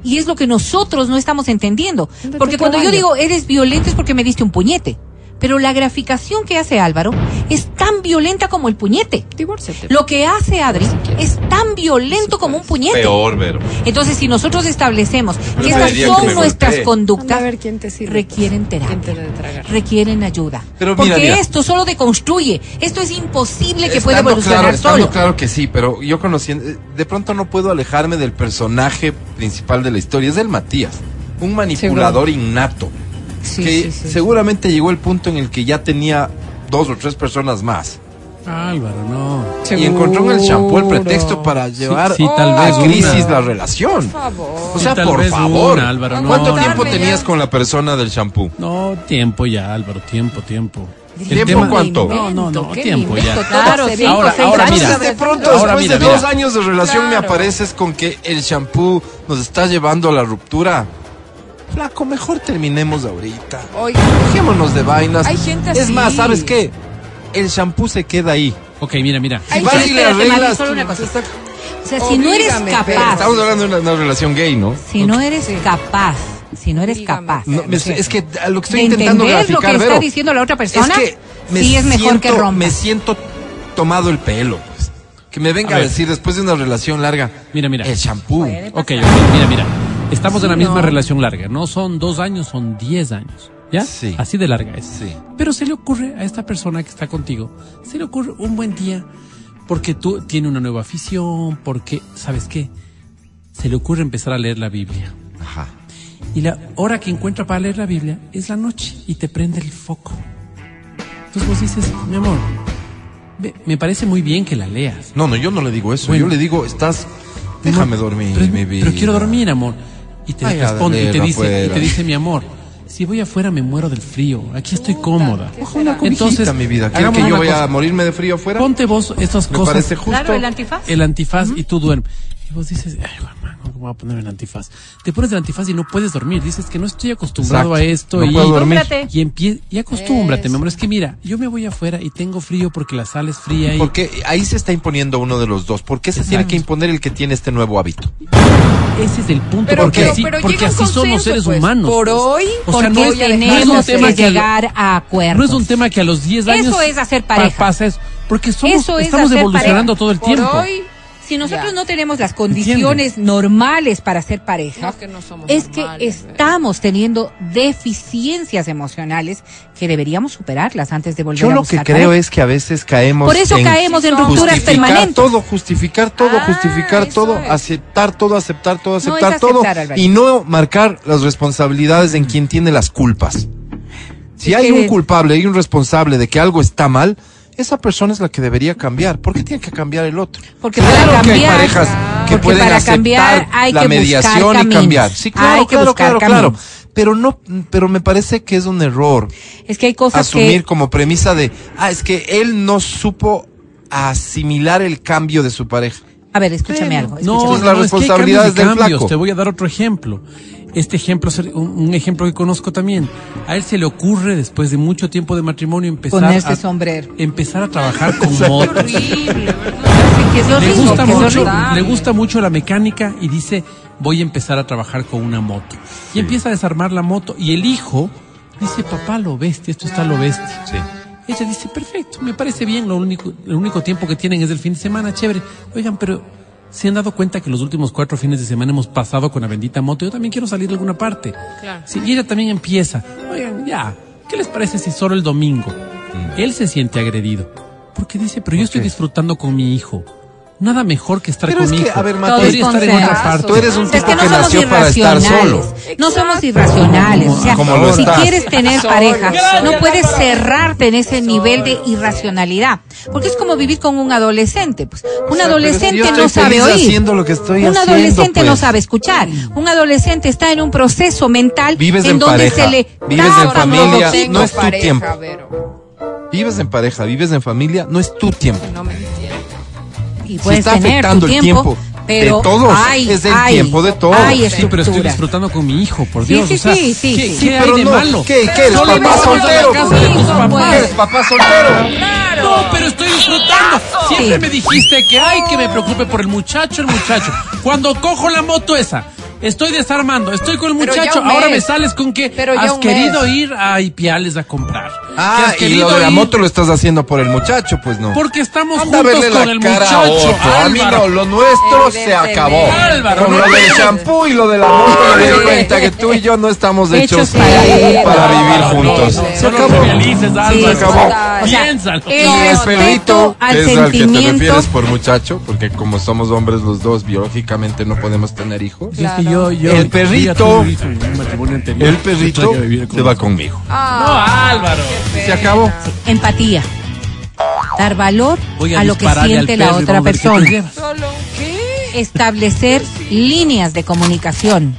Y es lo que nosotros no estamos entendiendo. Porque cuando yo digo eres violento es porque me diste un puñete. Pero la graficación que hace Álvaro es tan violenta como el puñete. Divórciate. Lo que hace Adri Si es tan violento como un puñete. Peor, Vero. Entonces, si nosotros establecemos Pero que estas que son nuestras golpee. Conductas, a ver quién te sirve. requieren ¿Quién te terapia, requieren ayuda. Pero Porque mira, mira. esto solo deconstruye. Esto es imposible que pueda evolucionar claro, solo. claro que sí, pero yo conociendo, eh, de pronto no puedo alejarme del personaje principal de la historia, es el Matías, un manipulador innato, Sí, que sí, sí. seguramente llegó el punto en el que ya tenía dos o tres personas más. Álvaro, no. Y encontró en el shampoo el pretexto para llevar sí, tal a vez crisis una. la relación. O sea, Sí, tal por favor. una, Álvaro, no. ¿Cuánto No, tiempo tenías ya. con la persona del shampoo? No, tiempo ya, Álvaro, tiempo, tiempo. El ¿Tiempo tema- cuánto? No, no, no, ¿Qué tiempo ya. Claro. Ahora- seis ahora mira. de pronto, Ahora después mira, de mira. dos años de relación, me apareces con que el shampoo nos está llevando a la ruptura. Flaco, mejor terminemos ahorita. Oiga, Dejémonos de vainas. Hay gente Es así. más, ¿sabes qué? El shampoo se queda ahí. Ok, mira, mira. Vas y le arreglas. solo una tú- cosita. está- O sea, si no eres capaz, Estamos hablando de una, una relación gay, ¿no? si no eres capaz, si no eres Dígame, capaz. No, me- es que a lo que estoy intentando entender lo que graficar, está Vero, diciendo la otra persona, es que me sí es mejor que rompa. Me siento tomado el pelo, pues. Que me venga A decir después de una relación larga. Mira, mira. El shampoo. Ok, ok, mira, mira. Estamos en la Sí, misma no. relación larga. No son dos años, son diez años. ¿Ya? Sí. Así de larga es. Sí. Pero se le ocurre a esta persona que está contigo, se le ocurre un buen día porque tú tiene una nueva afición, porque, ¿sabes qué? Se le ocurre empezar a leer la Biblia. Ajá. Y la hora que encuentra para leer la Biblia es la noche y te prende el foco. Entonces vos dices, mi amor, me parece muy bien que la leas. No, no, yo no le digo eso. Bueno. Yo le digo, estás. Déjame No, dormir, pero, mi vida. pero quiero dormir, amor. Y te Ay, a responde y te dice, y afuera. te dice, mi amor, si voy afuera me muero del frío. Aquí estoy cómoda. Ojo, una cobijita, mi vida. ¿Quieres que yo cosa. a morirme de frío afuera? Ponte vos estas Me cosas. parece justo. Claro, el antifaz. El antifaz y tú duermes. Y vos dices, ay, hermano, ¿cómo voy a ponerme el antifaz? Te pones el antifaz y no puedes dormir. Dices que no estoy acostumbrado Exacto. a esto. No y, puedo dormir. Y, empie- y acostúmbrate, mi amor. Es que mira, yo me voy afuera y tengo frío porque la sal es fría y Porque ahí se está imponiendo uno de los dos. ¿Por qué se tiene que imponer el que tiene este nuevo hábito? ese es el punto. Pero- porque pero- así, pero porque así somos consenso, seres pues. humanos. Por hoy, o sea, no es, no es un tenemos tema que que lo- llegar a acuerdos. No es un tema que a los 10 años. Eso es hacer pa- pareja. pasa eso. Porque somos, Eso es estamos evolucionando pareja. todo el por tiempo. hoy, Si nosotros Ya. no tenemos las condiciones normales para ser pareja, No, que no somos es que estamos teniendo deficiencias emocionales que deberíamos superarlas antes de volver Yo a lo que creo es que a veces caemos Por eso en caemos en rupturas permanentes. todo, justificar todo, Ah, justificar todo, es. aceptar todo, aceptar todo, No aceptar todo aceptar, y no marcar las responsabilidades en quien tiene las culpas. Si hay un culpable y un responsable de que algo está mal, esa persona es la que debería cambiar. ¿Por qué tiene que cambiar el otro? Porque Claro para que hay cambiar, parejas que porque pueden para aceptar cambiar hay la que mediación y cambiar. Sí, claro, hay que claro, buscar claro, claro. Pero no, pero me parece que es un error Es que hay cosas asumir que como premisa de, ah, es que él no supo asimilar el cambio de su pareja. A ver, escúchame Pero- algo. No, escúchame. No, las no, es que hay responsabilidades cambios y del cambios. flaco. Te voy a dar otro ejemplo. Este ejemplo es un, ejemplo que conozco también. A él se le ocurre, después de mucho tiempo de matrimonio, empezar Ponerse a, sombrero. empezar a trabajar con motos. horrible, ¿verdad? que es lo Le gusta, que mucho, le gusta mucho la mecánica y dice, voy a empezar a trabajar con una moto. Y empieza a desarmar la moto. Y el hijo dice, papá, lo bestia, esto está lo bestia. Sí. Ella dice, perfecto, me parece bien, lo único, el único tiempo que tienen es el fin de semana, chévere. Oigan, pero ¿se han dado cuenta que los últimos cuatro fines de semana hemos pasado con la bendita moto? Yo también quiero salir de alguna parte. Claro. Sí, y ella también empieza, oigan, ya, ¿qué les parece si solo el domingo? Él se siente agredido, porque dice, pero yo estoy qué? disfrutando con mi hijo. Nada mejor que estar Pero con es mi que, a ver, Podría estar en otra parte. Tú eres un Es tipo que no que somos nació para estar irracionales. solo. No somos irracionales. O sea, Como lo si estás. quieres tener pareja, no puedes cerrarte en ese nivel de irracionalidad. Porque es como vivir con un adolescente. Pues. Un adolescente no sabe oír. haciendo lo que estoy un haciendo, adolescente no sabe escuchar. Un adolescente está en un proceso mental Vives en en donde pareja, se le vives en familia, no es tu pareja, tiempo. Vives en pareja, vives en familia, no es tu tiempo. No me. Y Si puedes está tener afectando tu el tiempo, tiempo pero de todos, hay- es el hay- tiempo de todos. Hay Sí, pero estoy disfrutando con mi hijo, por Sí, Dios. sí, o sea, sí, sí, ¿qué, sí. qué Sí, hay pero de no, malo? ¿qué- qué eres, Solo papá vas a la soltero? casa de tus Hijo, papás. ¿Eres papá soltero? No, pero estoy disfrutando. Siempre Sí. me dijiste que hay que me preocupe por el muchacho, el muchacho. Cuando cojo la moto esa, estoy desarmando, estoy con el muchacho, ahora me sales con que Pero has querido mes. ir a Ipiales a comprar. Ah, has y querido lo de la ir moto lo estás haciendo por el muchacho, pues no. Porque estamos Anda a juntos con la el cara a muchacho. otro. A mí no, lo nuestro se acabó. Álvaro, Con no lo del shampoo y lo de la moto me di cuenta que tú y yo no estamos hechos Hechos para vivir. para vivir No, juntos. no, Se acabó. Álvaro. Se acabó. Piénsalo. el Y el respeto perrito al es al que te refieres por muchacho, porque como somos hombres los dos, biológicamente no podemos tener hijos. Yo, yo, El perrito-. El perrito se va conmigo. No, Álvaro. Se acabó. Empatía. dar valor a, a, lo que siente la otra persona. Establecer líneas de comunicación,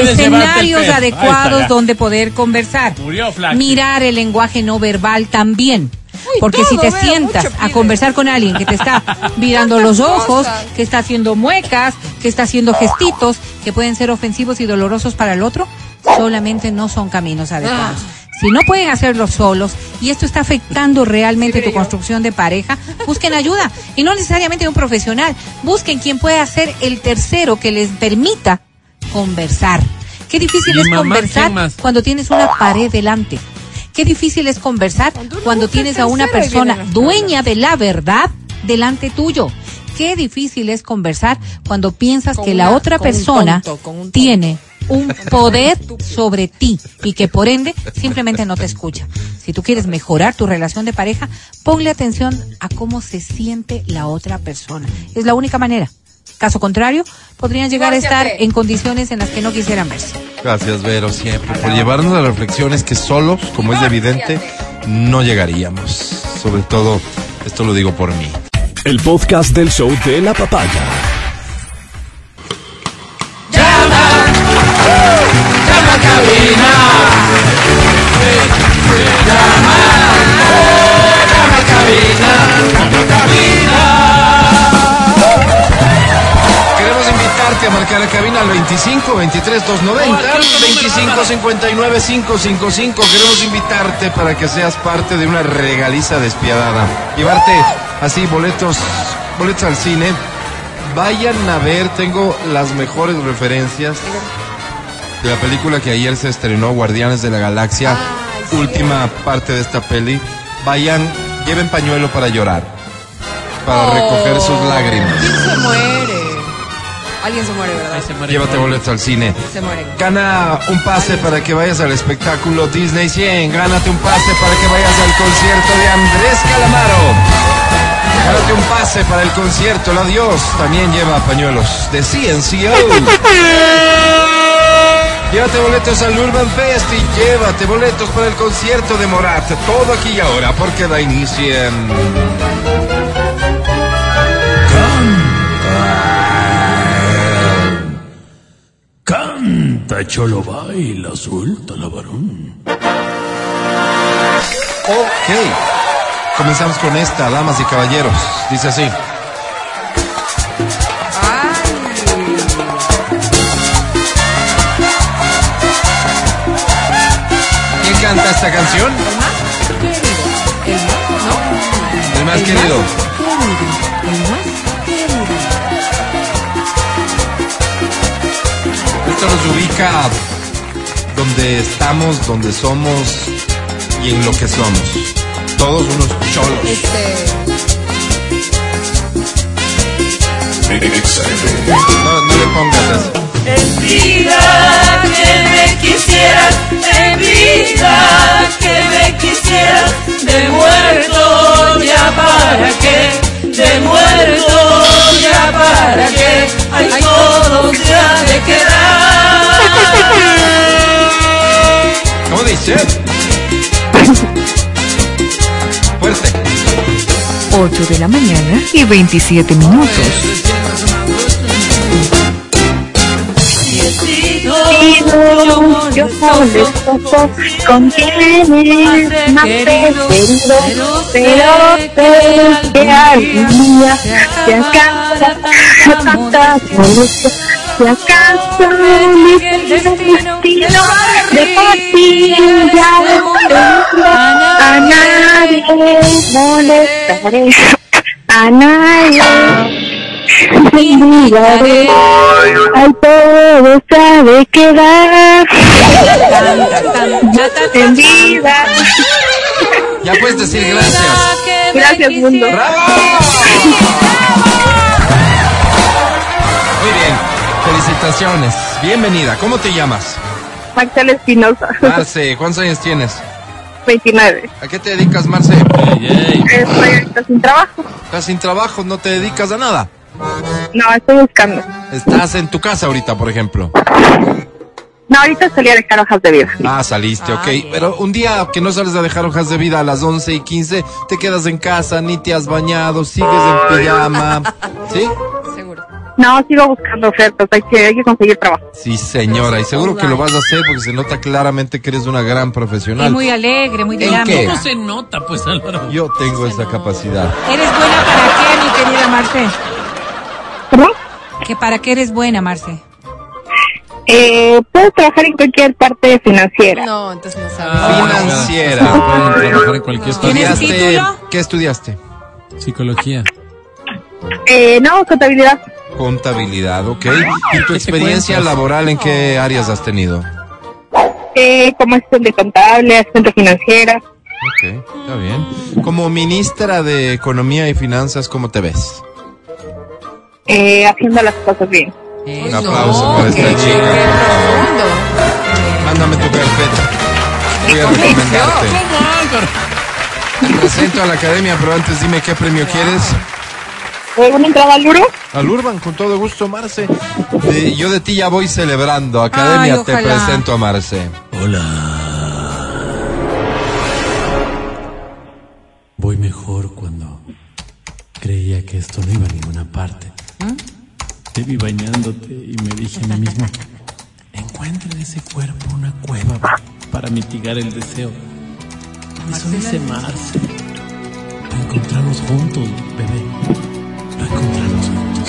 escenarios adecuados donde poder conversar. Mirar el lenguaje no verbal también. Uy, Porque todo, si te sientas mucho a conversar con alguien que te está mirando los ojos, que está haciendo muecas, que está haciendo gestitos que pueden ser ofensivos y dolorosos para el otro, solamente no son caminos adecuados. Si no pueden hacerlo solos y esto está afectando realmente tu construcción de pareja, busquen ayuda y no necesariamente un profesional. Busquen quien pueda ser el tercero que les permita conversar. Qué difícil Mi es mamá, conversar cuando tienes una pared delante. Qué difícil es conversar Cuando tienes a una persona dueña de la verdad delante tuyo. Qué difícil es conversar cuando piensas Con que la otra un persona tonto, un tiene un poder sobre ti y que por ende simplemente no te escucha. Si tú quieres mejorar tu relación de pareja, ponle atención a cómo se siente la otra persona. Es la única manera. Caso contrario, podrían llegar a estar en condiciones en las que no quisieran verse. Gracias, Vero, siempre por llevarnos a reflexiones que solos, como es evidente, no llegaríamos. Sobre todo, esto lo digo por mí. El podcast del show de la papaya. Queremos a marcar la cabina al 25 23 290 25 59 555. Queremos invitarte para que seas parte de una regaliza despiadada. Llevarte así boletos, boletos al cine. Vayan a ver, tengo las mejores referencias de la película que ayer se estrenó, Guardianes de la Galaxia. Ay, sí. Última parte de esta peli. Vayan, lleven pañuelo para llorar, para recoger sus lágrimas. ¿Quién se muere? Alguien se muere, ¿verdad? Se muere Llévate boletos al cine. Se muere. Gana un pase para que vayas al espectáculo Disney 100. Gánate un pase para que vayas al concierto de Andrés Calamaro. Gánate un pase para el concierto El Adiós. También lleva pañuelos de CNCO. Llévate boletos al Urban Fest y llévate boletos para el concierto de Morat. Todo aquí y ahora porque da inicio en... Canta, cholo, baila, suelta la varón. Ok. Comenzamos con esta, damas y caballeros. Dice así. ¿Quién canta esta canción? El más querido. El ¿No? más querido. El más querido. Esto nos ubica donde estamos, donde somos y en lo que somos. Todos unos cholos. Este. No, no le pongas eso. Quisieras, en vida que me quisieras, de muerto ya para qué, de muerto ya para qué, ay todo se ha de quedar. ¿Cómo dice? Fuerte. 8 de la mañana y 27 minutos. Sido Yo yo molestoso con quienes más querido, pero sé que algún día se acaba tanta molestia, se acaso mi destino de pastilla a nadie molestaré, a nadie olvidaré, al todo sabe quedar en vida. Ya puedes decir gracias. Gracias, mundo. ¡Bravo! Muy bien. Felicitaciones. Bienvenida. ¿Cómo te llamas? Marcela Espinosa, Marce, ¿cuántos años tienes? 29. ¿A qué te dedicas, Marce? Ey, ey. Estoy sin trabajo. Estás sin trabajo, no te dedicas a nada. No, estoy buscando. Estás en tu casa ahorita, por ejemplo. No, ahorita salí a dejar hojas de vida. Ah, saliste, ok. bien. Pero un día que no sales a dejar hojas de vida a las 11 y 15, te quedas en casa, ni te has bañado, sigues en pijama. ¿Sí? Seguro. No, sigo buscando ofertas, hay que, hay que conseguir trabajo. Sí, señora. Y seguro que lo vas a hacer porque se nota claramente que eres una gran Es profesional. muy alegre, muy dinámica. ¿Cómo se nota, pues, Álvaro? Yo tengo esa capacidad. ¿Eres buena para qué, mi querida Marce? ¿Cómo? ¿Que para qué eres buena, Marce? Eh, puedo trabajar en cualquier parte financiera. No, entonces no sabes. Ah, Financiera. Pueden trabajar en cualquier parte. ¿Tienes título? ¿Qué estudiaste? Psicología. Eh, no, contabilidad. Contabilidad, ok. ¿Y tu ¿Qué te experiencia laboral en qué áreas has tenido? Eh, como asistente contable, asistente financiera. Ok, está bien. Como ministra de Economía y Finanzas, ¿cómo te ves? Eh, haciendo las cosas bien. Un aplauso para esta chica. profundo. Mándame tu carpeta. Voy a recomendarte. Te presento a la academia, pero antes dime qué premio quieres. ¿Una entrada al Uro? Al Urban, con todo gusto, Marce. Eh, yo de ti ya voy celebrando. Academia, Ay, te presento a Marce. Voy mejor cuando creía que esto no iba a ninguna parte. Te vi bañándote y me dije a mí mismo, encuentra en ese cuerpo una cueva para mitigar el deseo. Eso dice Marce. Lo encontramos juntos, bebé. Lo encontramos juntos.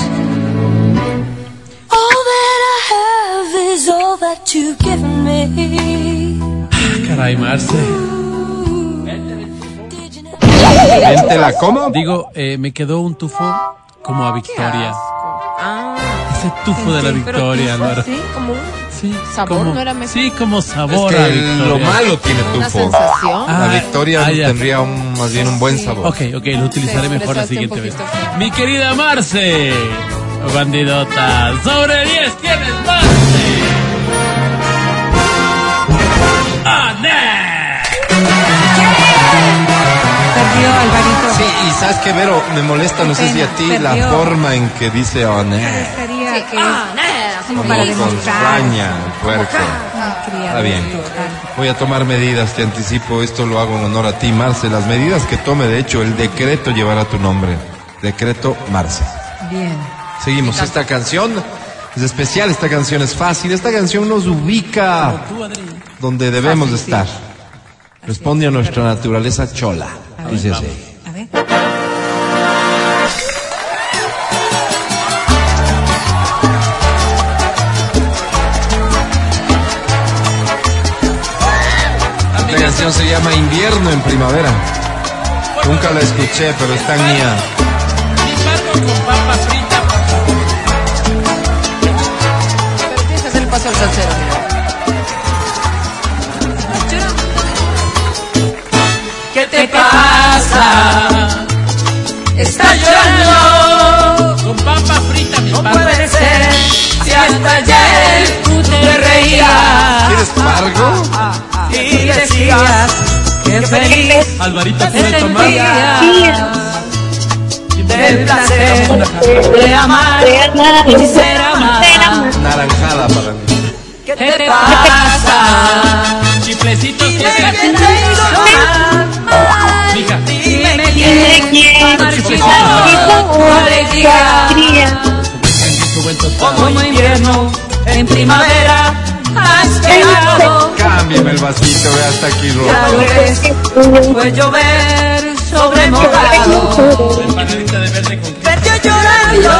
All that I have is all that you've given me. Ah, Caray, Marce. Véntela, ¿cómo? Digo, eh, me quedó un tufo como a Victoria. Ah, Ese tufo de la Victoria, Álvaro. sí, como un Sí, ¿Sabor como- no era mejor? Sí, como Es sabor a Victoria. lo malo tiene una tufo. sensación. Ah, La Victoria ah, tendría un, más bien un buen sabor. Ok, ok, lo utilizaré Sí, mejor la siguiente vez. feo. Mi querida Marce, bandidota, sobre 10 tienes Marce. ¡Ané! Perdió Alvarito. Sí, y sabes que Vero, me molesta, no sé si a ti, la Perdió. forma en que dice Oné. Parecería Sí, que ah, nada, es como sí. para demostrar. saña, puerco. Está bien. Voy a tomar medidas, te anticipo, esto lo hago en honor a ti, Marce. Las medidas que tome, de hecho, el decreto llevará tu nombre. Decreto Marce. Bien. Seguimos, esta canción es especial, esta canción es fácil, esta canción nos ubica donde debemos de estar. Responde a nuestra naturaleza chola. Dice así. A ver. Esta canción se llama Invierno en Primavera. Nunca la escuché, pero está mía. con papa frita, por favor. Pero tienes que hacer el paso al salsero, mira. ¿Qué te pasa? Estás llorando. Con papa frita, mi No papa. puede ser si hasta ayer tú te reías ¿Quieres pargo? y decías que feliz Alvarito te tomar. sentías del placer de amar y ser amada. Naranjada para mí. ¿Qué te pasa? Chiflecitos que se que te hizo mal. Mija. Dime quién marchitó tu alegría. Como invierno en primavera has quedado. Cámbiame el vasito, ve hasta aquí, ves, fue llover sobre mojado. Empanadita de verde con Perdió llorando.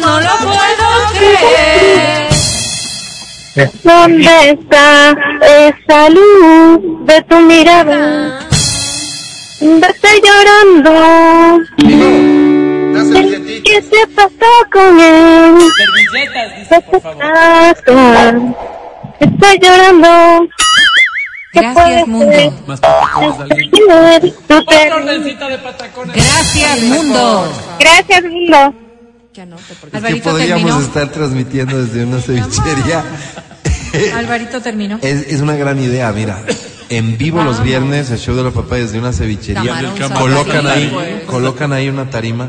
No lo puedo creer. ¿Dónde está esa luz de tu mirada? Estoy llorando. ¿Qué se pasó con él? Estoy llorando. ¿Qué Gracias, mundo. Más patacones, de. Gracias, mundo. Gracias, mundo. Que anote, porque Es que Alvarito podríamos terminó. estar transmitiendo desde una cevichería. Alvarito terminó. Es, es una gran idea, mira. En vivo los viernes, el show de los papás de una cevichería. Camarón Colocan ahí, pues. colocan ahí una tarima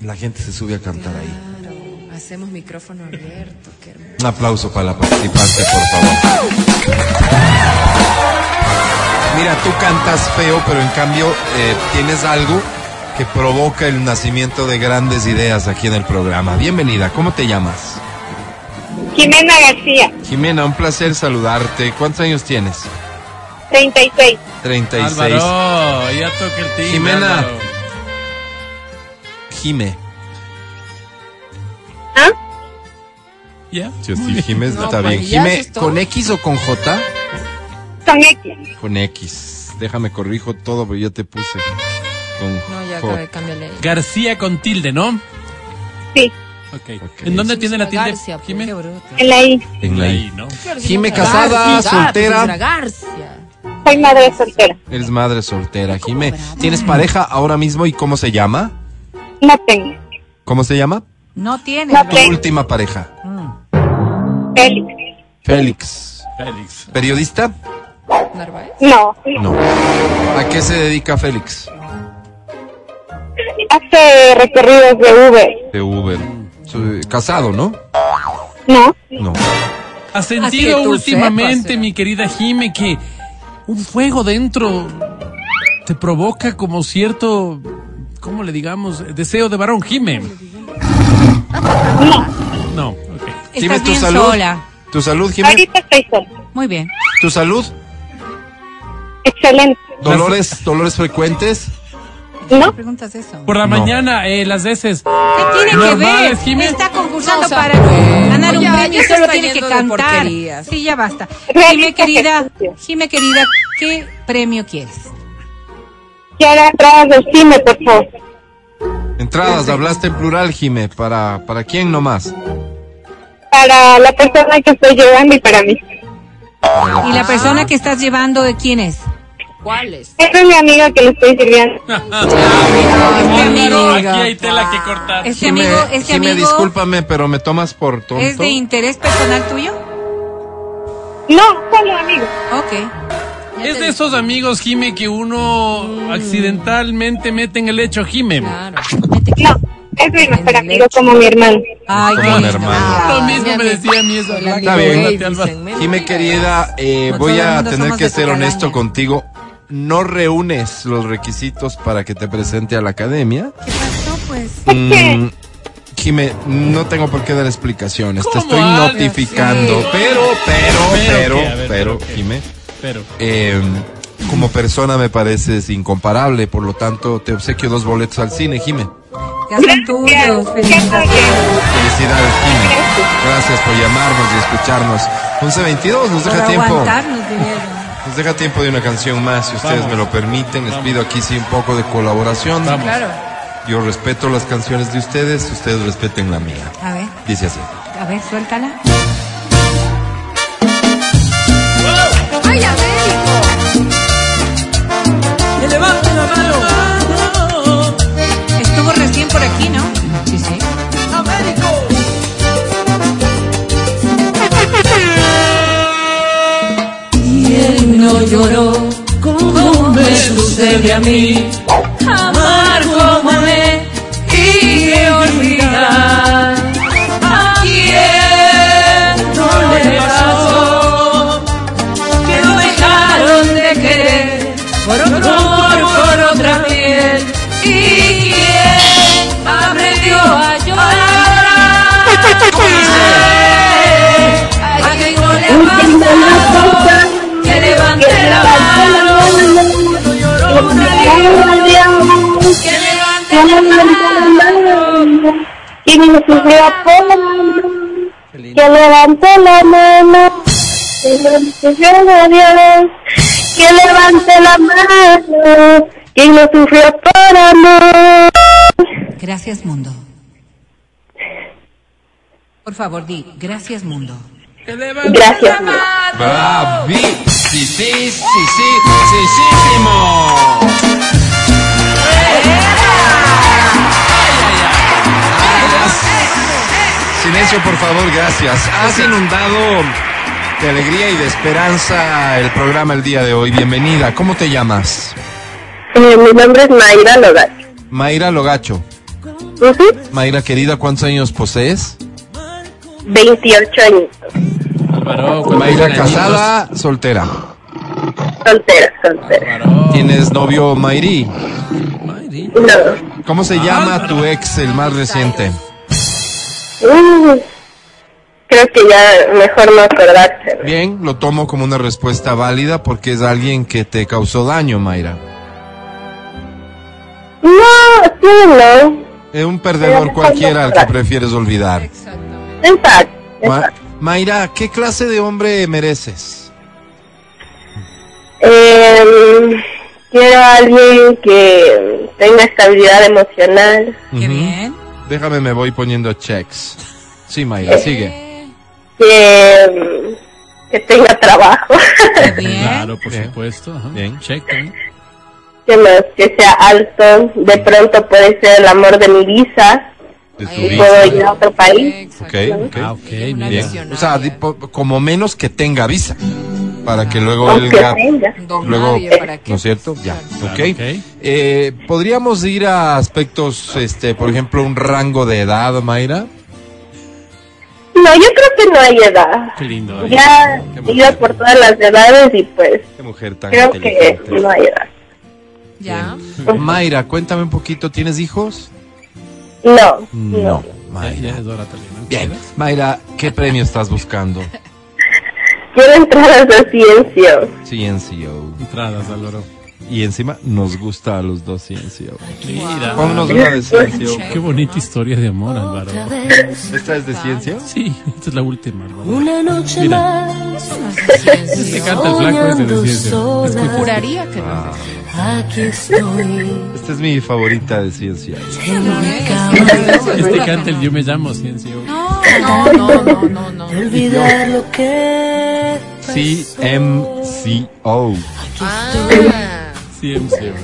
y la gente se sube a cantar ahí. Hacemos micrófono abierto, qué hermoso. Un aplauso para la participante, por favor. Mira, tú cantas feo, pero en cambio eh, tienes algo que provoca el nacimiento de grandes ideas aquí en el programa. Bienvenida, ¿cómo te llamas? Jimena García, Jimena, un placer saludarte. ¿Cuántos años tienes? 36. 36. Álvaro, ya toca el timbre. Jimena. Álvaro. Jime. ¿Ah? ¿Ya? Sí, sí, Jime No, está bien. Jime. ¿con X o con J? Con X. Con X. Déjame corrijo todo, porque ya te puse con No, ya acabé, cámbiale. García con tilde, ¿no? Sí, Ok. Ok. ¿En dónde tiene la tilde, pues, en la I. En la I. ¿no? Jime, casada, pues, soltera. una Garcia. Soy madre soltera. Eres madre soltera, Jime. ¿Tienes pareja ahora mismo y cómo se llama? No tengo. ¿Cómo se llama? No tiene. No Tu tengo. última pareja. Félix. Félix. Félix. ¿Periodista? ¿Narváez? No. No. ¿A qué se dedica Félix? Hace recorridos de Uber. De Uber. Casado, ¿no? No. No. ¿Has sentido últimamente, sepas, mi querida Jime, que un fuego dentro te provoca como cierto, ¿cómo le digamos? Deseo de varón, Jime. No. No, ok. Estás tu bien salud. sola. ¿Tu salud, Jime? Ahorita estoy sola. Muy bien. ¿Tu salud? Excelente. ¿Dolores, dolores frecuentes? ¿No? ¿Qué preguntas eso? Por la No. mañana, eh, las veces. ¿Qué tiene que ver? Jimé. Está concursando No, o sea, para bueno, ganar un premio, se solo tiene que cantar. Sí, ya basta. Jime querida. Jime querida, ¿qué premio quieres? Quiero entradas del cine, por favor. Entradas, hablaste en plural, Jime. ¿Para, para quién nomás? Para la persona que estoy llevando y para mí. ¿Y la persona que estás llevando de quién es? ¿Cuáles? Esa es mi amiga que le estoy sirviendo. Este amigo, Aquí hay tela que cortar. este Jime, amigo, este Jime, amigo discúlpame, pero me tomas por tonto. es de interés personal tuyo. No, solo amigo. Ok. Es de esos amigos, Jime, que uno accidentalmente mete en el hecho, Jime. Claro. No, es mi mejor amigo como mi hermano. Ay, Como un lindo. hermano. Lo mismo me decía a mí flaca. Está bien. Jime querida, eh, voy a tener que ser honesto contigo. No reúnes los requisitos para que te presente a la academia. ¿Qué pasó, pues? Mm, Jime, no tengo por qué dar explicaciones. Te ¿Cómo, estoy notificando. Sí. Pero, pero, Pero pero, ver, pero. Jime, Pero. eh, como persona me pareces incomparable. Por lo tanto, te obsequio dos boletos al cine, Jime. Ya son tuyos. Felicitaciones. Felicidades, Jime. Gracias por llamarnos y escucharnos. 11.22, nos Por deja tiempo. Nos deja tiempo de una canción más, si ustedes Vamos. me lo permiten. Les Vamos. pido aquí sí un poco de colaboración. Vamos. Claro. Yo respeto las canciones de ustedes, ustedes respeten la mía. A ver, Dice así. a ver, suéltala. ¡Ay, Américo! Que levanten la mano. Estuvo recién por aquí, ¿no? Sí, sí. ¿Quién no lloró como me sucede a mí? Y me sufrió por amor. Que levante la mano. Que sufrió de Dios. Que levante la mano. Quien no sufrió por amor. Gracias, mundo. Por favor, di, gracias, mundo. Que levante Gracias. la mano. ¡Bravi! Sí, sí, sí, sí, sí, sísimo. Silencio, por favor, gracias. Has inundado de alegría y de esperanza el programa el día de hoy. Bienvenida. ¿Cómo te llamas? Eh, Mi nombre es Mayra Logacho. Mayra Logacho. Ujú. Mayra, querida, ¿cuántos años posees? 28 años. Álvaro, ¿cuántos Mayra, casada, soltera. Soltera, soltera. ¿Tienes novio Mayri? Mayri. No. ¿Cómo se llama tu ex, el más reciente? Mm, creo que ya mejor no acordarse. Bien, lo tomo como una respuesta válida porque es alguien que te causó daño, Mayra. No, sí, no. Es un perdedor cualquiera al que prefieres olvidar. Exacto. Ma-. Mayra, ¿qué clase de hombre mereces? Eh, quiero a alguien que tenga estabilidad emocional, Qué bien. Déjame, me voy poniendo checks. Sí, Mayra, sigue. que, que tenga trabajo, bien. Claro, por Bien. supuesto. ajá. Bien. Check también. que, más, que sea alto, de pronto puede ser el amor de mi visa De tu y vida. puedo ir a otro país. Ok, ok. Ah, ok, Una bien. O sea, como menos que tenga visa. Para que luego él Luego, nadie, ¿para qué? ¿no es cierto? Ya, Claro, ok. ok. Eh, ¿Podríamos ir a aspectos, este, por ejemplo, un rango de edad, Mayra? No, yo creo que no hay edad. Qué lindo. ¿eh? Ya Qué he mujer. ido por todas las edades y pues Qué mujer tan creo que no hay edad. Ya. Mayra, cuéntame un poquito, ¿tienes hijos? No, No, Mayra. Bien, Mayra, ¿qué premio estás buscando? Quiero entradas de ciencia. CNCO. Entradas, Álvaro. Y encima nos gusta a los dos CNCO. Mira. Ponnos una de CNCO. Qué bonita historia de amor, Álvaro. ¿Esta es de ciencia? Sí, esta es la última, Álvaro. Una noche Mira. más. Este canta el flaco ese de ciencia. Escucha. Juraría que no. Ah, Aquí estoy. esta es mi favorita de ciencia. Este canta el Yo me llamo Ciencio. No, no, no, no, no, no. Olvidar lo que. CMCO. Ah, Me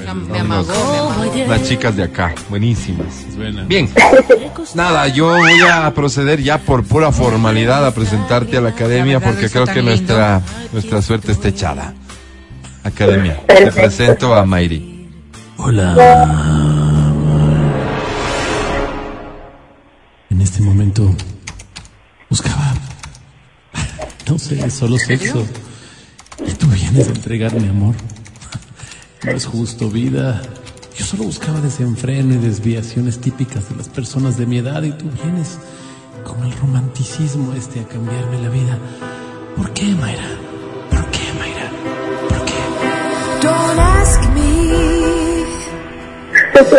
amagó, me amagó. Las chicas de acá, buenísimas. Suena. Bien, nada, yo voy a proceder ya por pura formalidad a presentarte a la academia porque creo que nuestra, nuestra suerte está echada. Academia, te presento a Mayri. Hola. En este momento buscaba, no sé, solo sexo. Y tú vienes a entregarme amor. No es justo, vida. Yo solo buscaba desenfreno y desviaciones típicas de las personas de mi edad y tú vienes con el romanticismo este a cambiarme la vida. ¿Por qué, Mayra? ¿Por qué, Mayra? ¿Por qué? Don't ask me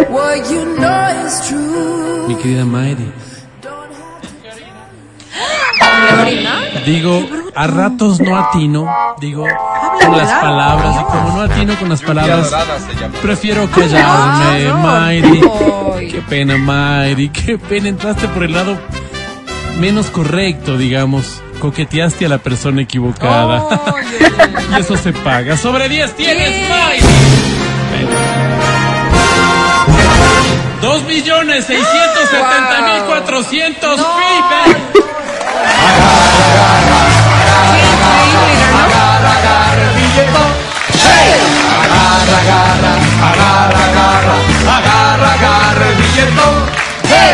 what you know is true. Mi querida Mayri. Digo, a ratos no atino, digo, con las palabras, y como no atino con las palabras, prefiero callarme, Mayri. Qué pena, Mayri, qué pena, entraste por el lado menos correcto, digamos. Coqueteaste a la persona equivocada. y eso se paga. Sobre 10 tienes, Mayri. Dos millones seiscientos setenta mil cuatrocientos.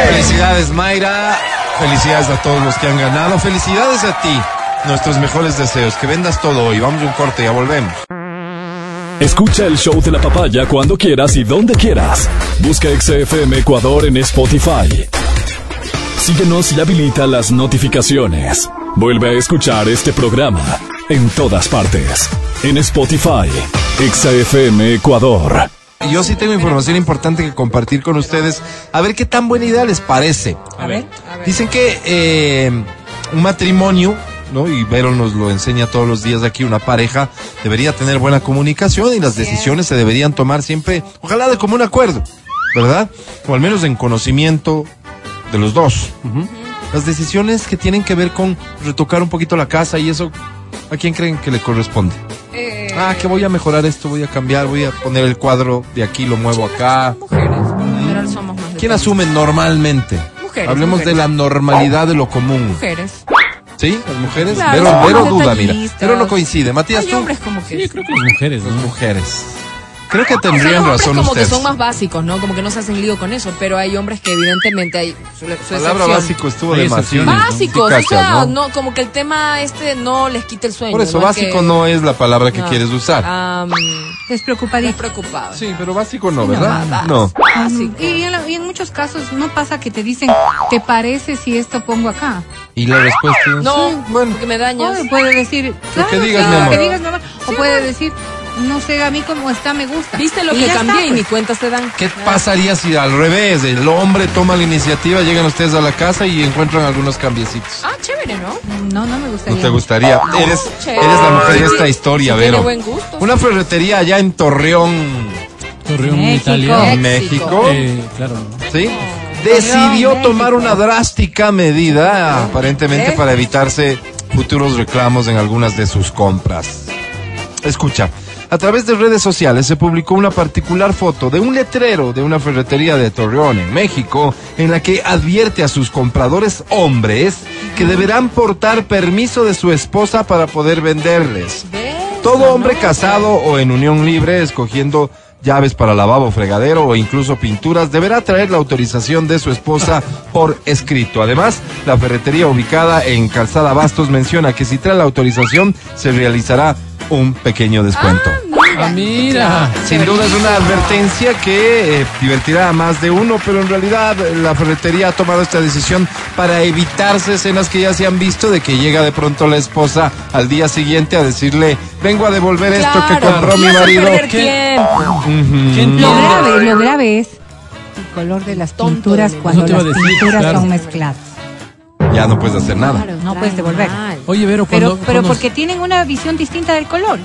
Felicidades Mayra, felicidades a todos los que han ganado, felicidades a ti, nuestros mejores deseos, que vendas todo hoy, vamos a un corte, ya volvemos. Escucha el show de la papaya cuando quieras y donde quieras. Busca XFM Ecuador en Spotify. Síguenos y habilita las notificaciones. Vuelve a escuchar este programa en todas partes. En Spotify, XFM Ecuador. Yo sí tengo información importante que compartir con ustedes, a ver qué tan buena idea les parece. A ver. Dicen que eh, un matrimonio, ¿no? Y Vero nos lo enseña todos los días aquí, una pareja debería tener buena comunicación y las decisiones se deberían tomar siempre, ojalá de común acuerdo, ¿verdad? O al menos en conocimiento de los dos. Las decisiones que tienen que ver con retocar un poquito la casa y eso, ¿a quién creen que le corresponde? Ah, que voy a mejorar esto, voy a cambiar, voy a poner el cuadro de aquí, lo muevo acá. Mujeres, somos más ¿Quién asume normalmente? Mujeres, Hablemos mujeres. de la normalidad de lo común. mujeres. ¿Sí? ¿Las mujeres? Claro, somos Vero duda, mira. Pero no coincide. Matías, Hay tú. como Sí, yo creo que las mujeres, Las ¿no? mujeres. Creo que O sea, tendrían los hombres razón como ustedes. que son más básicos, ¿no? Como que no se hacen lío con eso, pero hay hombres que evidentemente hay su, su La palabra básico estuvo Hay demasiado. excepciones, ¿no? Básicos, Sí, o sea, ¿no? ¿no? como que el tema este no les quita el sueño. Por eso, ¿no? Es básico que- no es la palabra que no. quieres usar. Ah, Despreocupadito. preocupado. Sí, pero básico no, Sí, ¿verdad? no, No. Básico. Y en, la- y en muchos casos no pasa que te dicen, ¿te parece si esto pongo acá? Y la respuesta es, No, sí, bueno. porque me dañas. O puede decir, claro, que digas, sí, mi amor. que digas, mi amor. O puede decir, no sé, a mí como está me gusta. ¿Viste lo Y que cambié está, y ni pues. cuentas te dan? ¿Qué pasaría si al revés, el hombre toma la iniciativa, llegan ustedes a la casa y encuentran algunos cambiecitos? Ah, chévere, ¿no? No, no me ¿No gustaría. te gustaría? Eres, chévere. eres la mujer de esta historia, sí tiene Vero. buen gusto. Una ferretería allá en Torreón, Torreón, México. Italia. México, Eh, claro. ¿sí? Decidió tomar una drástica medida, aparentemente para evitarse futuros reclamos en algunas de sus compras. Escucha, a través de redes sociales se publicó una particular foto de un letrero de una ferretería de Torreón, en México, en la que advierte a sus compradores hombres que deberán portar permiso de su esposa para poder venderles. Todo hombre casado o en unión libre, escogiendo llaves para lavabo, fregadero o incluso pinturas, deberá traer la autorización de su esposa por escrito. Además, la ferretería ubicada en Calzada Bastos menciona que si trae la autorización, se realizará un pequeño descuento. Ah, mira. Sin duda es una advertencia que eh, divertirá a más de uno, pero en realidad eh, la ferretería ha tomado esta decisión para evitarse escenas que ya se han visto de que llega de pronto la esposa al día siguiente a decirle, vengo a devolver esto que compró mi marido. ¿Qué? tiempo. ¿Quién Lo tiene? grave, lo grave es el color de las Tonto pinturas cuando Eso te iba las decir, pinturas claro. son mezcladas. Ya no puedes hacer nada. Claro, No puedes devolver. mal. Oye, Vero, Pero, cuando, pero cuando- porque tienen una visión distinta del color.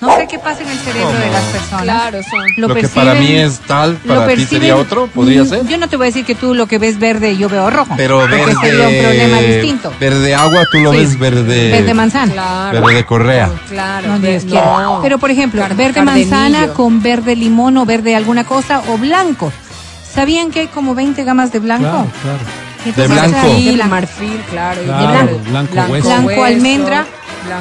No sé qué pasa en el cerebro de las personas. Claro, son. Lo que para perciben- mí es tal, lo para ti sería perciben- otro, podría Mm, ser. Yo no te voy a decir que tú lo que ves verde y yo veo rojo. Pero porque verde, sería un problema distinto. verde agua, tú lo Sí. ves verde, Verde manzana. Claro. verde correa. Claro. No, Dios no. quiera. Pero por ejemplo, Car- verde cardenillo. manzana con verde limón o verde alguna cosa o blanco. ¿Sabían que hay como 20 gamas de blanco? Claro, claro. De blanco. de Marfil, blanco. marfil, claro. Claro, blanco. blanco hueso. Blanco almendra,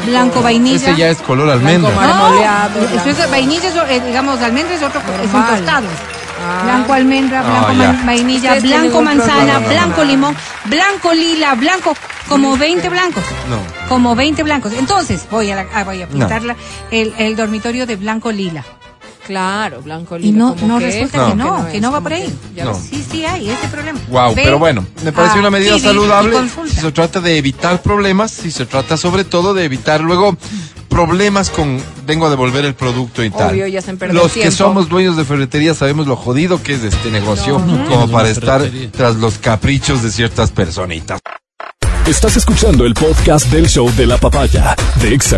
blanco vainilla. Ese ya es color almendra. Blanco No, marmoleado, eso es blanco. vainilla, es, eh, digamos, almendra es otro, Normal. tostados. Ah. Blanco almendra, Ah, blanco ma- vainilla, Ustedes blanco un manzana, blanco limón, blanco lila, blanco, como 20 blancos. No. Como 20 blancos. Entonces, voy a, la- ah, voy a pintarla el, el dormitorio de blanco lila. Claro, blanco Y lila. no, como no que resulta No. que no, que es, no va por ahí. No. Sí, sí hay ese problema. Wow, Ve pero bueno, me parece una medida y saludable si se trata de evitar problemas, si se trata sobre todo de evitar luego problemas con vengo a devolver el producto y tal. Obvio, ya se han perdido Los que tiempo. somos dueños de ferretería sabemos lo jodido que es este negocio como No. para estar tras los caprichos de ciertas personitas. Estás escuchando el podcast del show de la papaya de Exa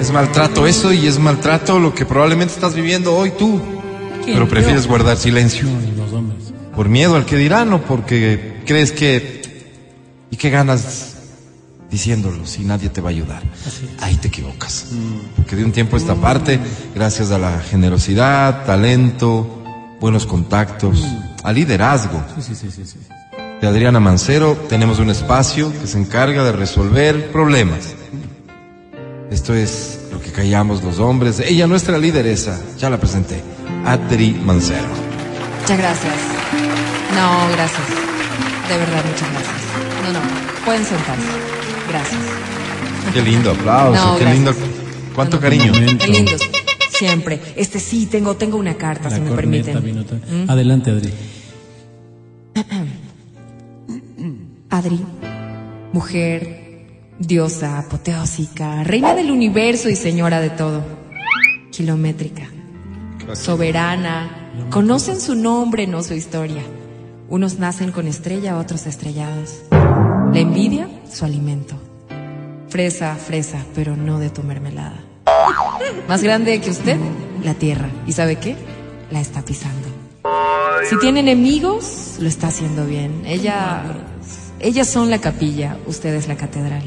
Es maltrato eso y es maltrato lo que probablemente estás viviendo hoy tú. Pero prefieres guardar silencio. Y los hombres. Por miedo al que dirán o porque crees que... ¿Y qué ganas diciéndolo si nadie te va a ayudar? Ahí te equivocas. Porque de un tiempo a esta parte, gracias a la generosidad, talento, buenos contactos, a liderazgo Sí, sí, sí, sí, sí. de Adriana Mancero, tenemos un espacio que se encarga de resolver problemas. Esto es lo que callamos los hombres. Ella, nuestra lideresa, ya la presenté, Adri Mancero. Muchas gracias. No, gracias. De verdad, muchas gracias. No, no, pueden sentarse. Gracias. Qué lindo aplauso, No, qué gracias. lindo. ¿Cuánto No, no, cariño? Qué lindos. Siempre. Este sí, tengo, tengo una carta, La si me permiten. otra- ¿Mm? Adelante, Adri. Adri, mujer, diosa, apoteósica, reina del universo y señora de todo. Kilométrica, soberana, conocen su nombre, no su historia. Unos nacen con estrella, otros estrellados. La envidia, su alimento. Fresa, fresa, pero no de tu mermelada. Más grande que usted, la tierra. ¿Y sabe qué? La está pisando. Si tiene enemigos, lo está haciendo bien. Ella, ellas son la capilla, usted es la catedral.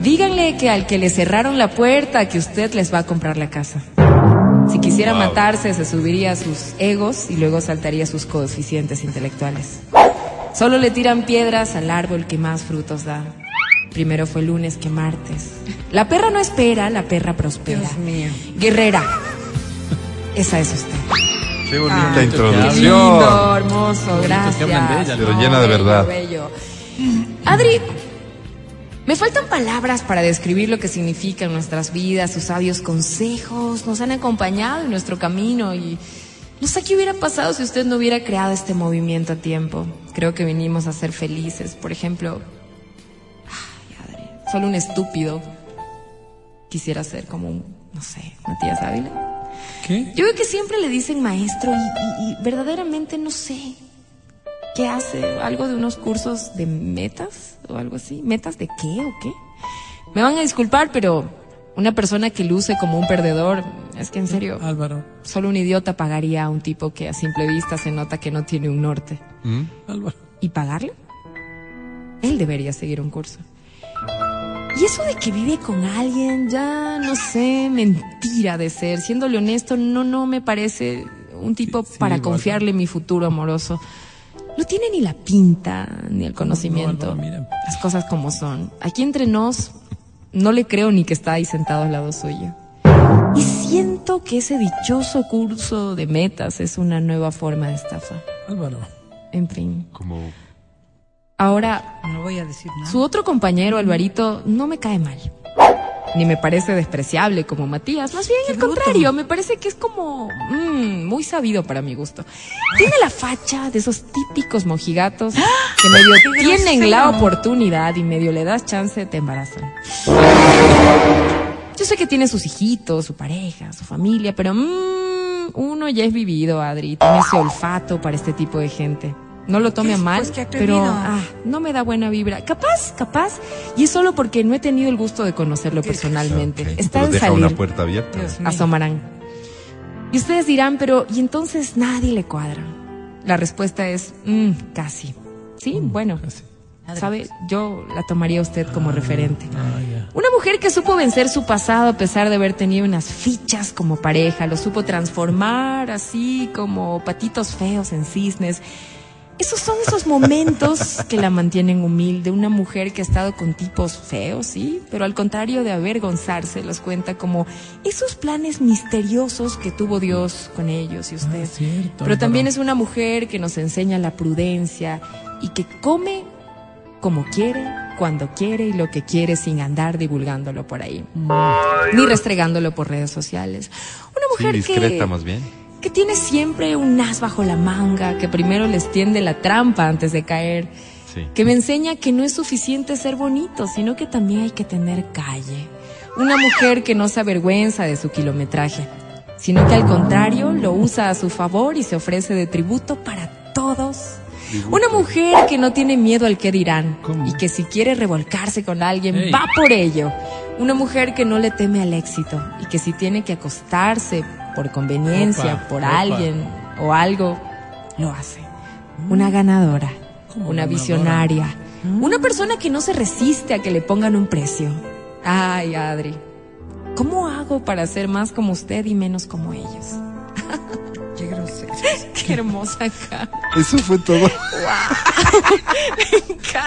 Díganle que al que le cerraron la puerta, que usted les va a comprar la casa. Si quisiera matarse, se subiría a sus egos y luego saltaría sus coeficientes intelectuales. Solo le tiran piedras al árbol que más frutos da. Primero fue lunes que martes. La perra no espera, la perra prospera. Dios mío. Guerrera. Esa es usted. Qué bonita Qué introducción. lindo, hermoso, gracias. Pero llena de bello, verdad. bello. Adri, me faltan palabras para describir lo que significan nuestras vidas, sus sabios consejos, nos han acompañado en nuestro camino y no sé qué hubiera pasado si usted no hubiera creado este movimiento a tiempo. Creo que vinimos a ser felices. Por ejemplo, ay, Adri, solo un estúpido quisiera ser como un, no sé, Matías Ávila. ¿Qué? Yo veo que siempre le dicen maestro y, y- y verdaderamente no sé qué hace, algo de unos cursos de metas o algo así. ¿Metas de qué o qué? Me van a disculpar, pero una persona que luce como un perdedor, es que en serio, Álvaro. solo un idiota pagaría a un tipo que a simple vista se nota que no tiene un norte. ¿Mm? Álvaro. ¿Y pagarle? Él debería seguir un curso. Y eso de que vive con alguien, ya no sé, mentira de ser. Siéndole honesto, no, no me parece un tipo Sí, sí, para confiarle mi futuro amoroso. No tiene ni la pinta, ni el conocimiento. No, Álvaro, mira. Las cosas como son. Aquí entre nos, no le creo ni que está ahí sentado al lado suyo. Y siento que ese dichoso curso de metas es una nueva forma de estafa. Álvaro. En fin. Como Ahora, No voy a decir nada. su otro compañero, Alvarito, no me cae mal. Ni me parece despreciable como Matías. Más bien, al contrario, me parece que es como mm, muy sabido para mi gusto. Tiene la facha de esos típicos mojigatos que medio ¡Qué tienen la oportunidad y medio le das chance, te embarazan. Yo sé que tiene sus hijitos, su pareja, su familia, pero mm, uno ya es vivido, Adri. Tiene ese olfato para este tipo de gente. No lo tome a mal, Pues pero ah, no me da buena vibra. Capaz, capaz. Y es solo porque no he tenido el gusto de conocerlo personalmente. Ok, Está pero en deja salir. una puerta abierta. Asomarán. Y ustedes dirán, pero ¿y entonces nadie le cuadra? La respuesta es, mm, casi. Sí, bueno. casi. ¿Sabe? Yo la tomaría a usted como referente. Ah. Una mujer que supo vencer su pasado a pesar de haber tenido unas fichas como pareja, lo supo transformar así como patitos feos en cisnes. Esos son esos momentos que la mantienen humilde. Una mujer que ha estado con tipos feos, sí, pero al contrario de avergonzarse, los cuenta como esos planes misteriosos que tuvo Dios con ellos y usted. Ah, cierto, pero también es una mujer que nos enseña la prudencia y que come como quiere, cuando quiere y lo que quiere sin andar divulgándolo por ahí. Ni restregándolo por redes sociales. Una Sí, mujer discreta que, más bien. Que tiene siempre un as bajo la manga, que primero les tiende la trampa antes de caer, Sí. que me enseña que no es suficiente ser bonito, sino que también hay que tener calle. Una mujer que no se avergüenza de su kilometraje, sino que al contrario lo usa a su favor y se ofrece de tributo para todos. Una mujer que no tiene miedo al que dirán ¿Cómo? y que si quiere revolcarse con alguien va por ello. Una mujer que no le teme al éxito y que si tiene que acostarse por conveniencia, Opa, por opa. alguien o algo, lo hace. Una ganadora, ¿Cómo una ganadora? visionaria, una persona que no se resiste a que le pongan un precio. Ay, Adri, ¿cómo hago para ser más como usted y menos como ellos? Qué grosero. Qué hermosa acá. Eso fue todo.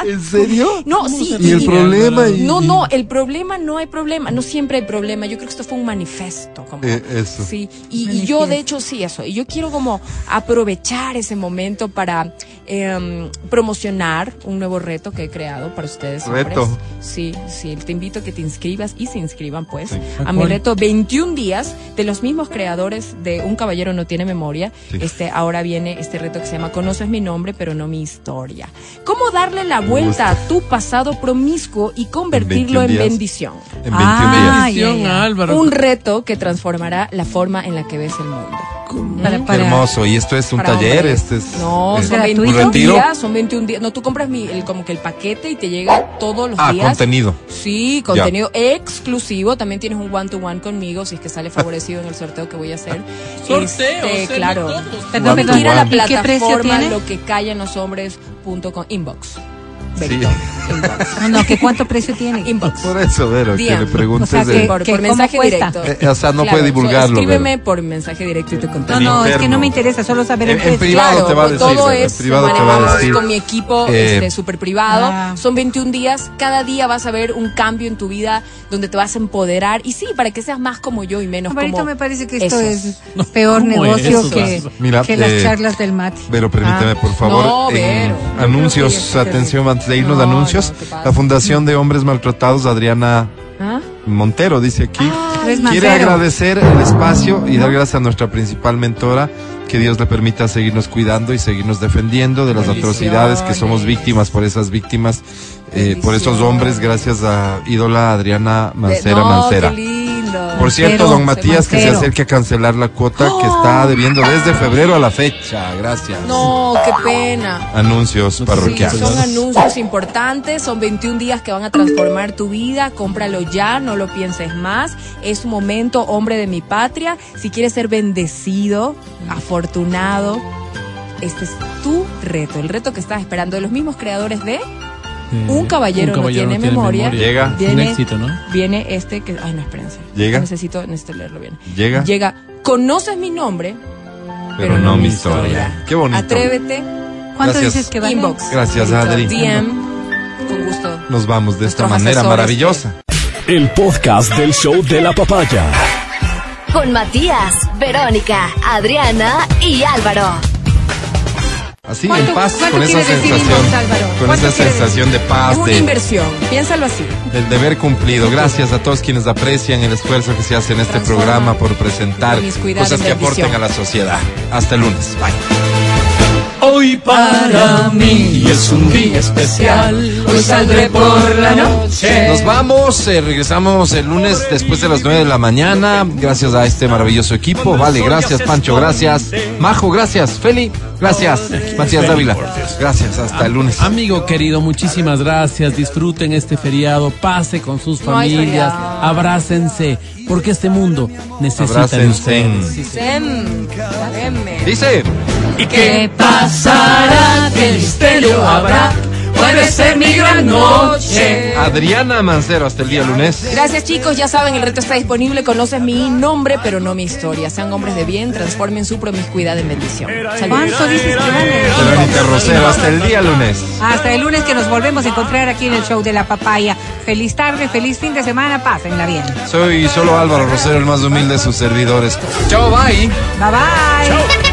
¿En serio? No, sí. Y el problema y- No, no, el problema no hay problema. No siempre hay problema. Yo creo que esto fue un manifiesto. Como, Eh, eso. Sí. Y, y yo, de hecho, sí, eso. Y yo quiero como aprovechar ese momento para em, promocionar un nuevo reto que he creado para ustedes. Reto. hombres. Sí, sí. Te invito a que te inscribas y se inscriban, pues, Sí. a ¿A mi reto 21 días de los mismos creadores de Un Caballero No Tiene Memoria. Sí. Este, ahora viene este reto que se llama Conoces mi nombre, pero no mi historia. ¿Cómo darle la vuelta a tu pasado promiscuo y convertirlo 21 en días. bendición? En 21 Ah, días. ya. Álvaro. Un reto que transformará la forma en la que ves el mundo. Para- Qué para- hermoso. Y esto es un Para taller, hombres. este es No, son un 21 retiro. días, son 21 días. No, tú compras mi, el, como que el paquete y te llega todos los Ah, días. contenido. Sí, contenido exclusivo. También tienes un one-to-one conmigo si es que sale favorecido en el sorteo que voy a hacer. Sorteo, Este, claro. Perdón, One to perdón. Ir a la one. ¿Y qué precio plataforma tiene? lo que callan los hombres.com inbox. Sí. Inbox. No, no, ¿que cuánto precio tiene? Inbox. Por eso, Vero, que le preguntes O sea, de- que- Por, mensaje cuesta. directo. Eh, o sea, no Claro, puede divulgarlo, Escríbeme Vero. por mensaje directo y te No, contesto. no, es que no me interesa solo saber el En- en precio. privado Claro, te va a decir, todo es privado te va a manejamos decir. con mi equipo Eh, este, súper privado. Ah. Son 21 días. Cada día vas a ver un cambio en tu vida donde te vas a empoderar. Y sí, para que seas más como yo y menos Ahorita como me parece que esto esos. es peor ¿cómo negocio eso? que, Mira, que las eh, charlas del mate. Vero, permíteme, Ah, por favor. no, en anuncios, atención, antes de irnos No, a anuncios. la Fundación de Hombres Maltratados, Adriana ¿Ah? Montero, dice aquí. Tres Quiere agradecer el espacio y dar gracias a nuestra principal mentora. Que Dios le permita seguirnos cuidando y seguirnos defendiendo de las atrocidades que somos víctimas por esas víctimas, eh, por esos hombres, gracias a ídola Adriana Mancera no, Mancera. Por cierto, don Matías, que se acerque a cancelar la cuota que está debiendo desde febrero a la fecha. Gracias. No, qué pena. Anuncios Sí, parroquiales. son anuncios importantes, son 21 días que van a transformar tu vida, cómpralo ya, no lo pienses más, es momento, hombre de mi patria, si quieres ser bendecido, afortunado, este es tu reto, el reto que estás esperando de los mismos creadores de Eh, Un caballero no tiene memoria. Llega. Un Viene, éxito, ¿no? viene este que, ay no, espérense, Llega. necesito, necesito leerlo bien. Llega, Llega, conoces mi nombre, pero no mi historia. Qué bonito. atrévete, ¿Cuánto Gracias. dices que vale? inbox, Gracias, Adri. DM, con gusto. Nos vamos de esta manera maravillosa. El podcast del show de la papaya. Con Matías, Verónica, Adriana y Álvaro. Así, ¿Cuánto- en paz, con esa sensación. Con ¿Cuánto esa sensación de Es paz, una de, inversión, piénsalo así. del deber cumplido. Gracias a todos quienes aprecian el esfuerzo que se hace en este Transforma programa por presentar cosas que aporten a la sociedad. Hasta el lunes. Bye. Hoy para mí es un día especial. Hoy saldré por la noche. Nos vamos, eh, regresamos el lunes después de las 9 de la mañana. Gracias a este maravilloso equipo. Vale, gracias Pancho, gracias. Majo, gracias. Feli, gracias. Matías Dávila, gracias. Hasta el lunes. Amigo querido, muchísimas gracias. Disfruten este feriado, pase con sus familias, abrácense, porque este mundo necesita de Abrácense. Dice. ¿Y qué pasará? ¿Qué misterio habrá? Puede ser mi gran noche. Adriana Mancero, hasta el día lunes. Gracias chicos, ya saben, el reto está disponible, conoces mi nombre pero no mi historia. Sean hombres de bien, transformen su promiscuidad en bendición. Saludos. ¿Cuánto dices que vale? Verónica Rosero, hasta el día lunes. Hasta el lunes que nos volvemos a encontrar aquí en el show de la papaya. Feliz tarde, feliz fin de semana, pásenla bien. Soy solo Álvaro Rosero, el más humilde de sus servidores. Chao, bye. Bye bye.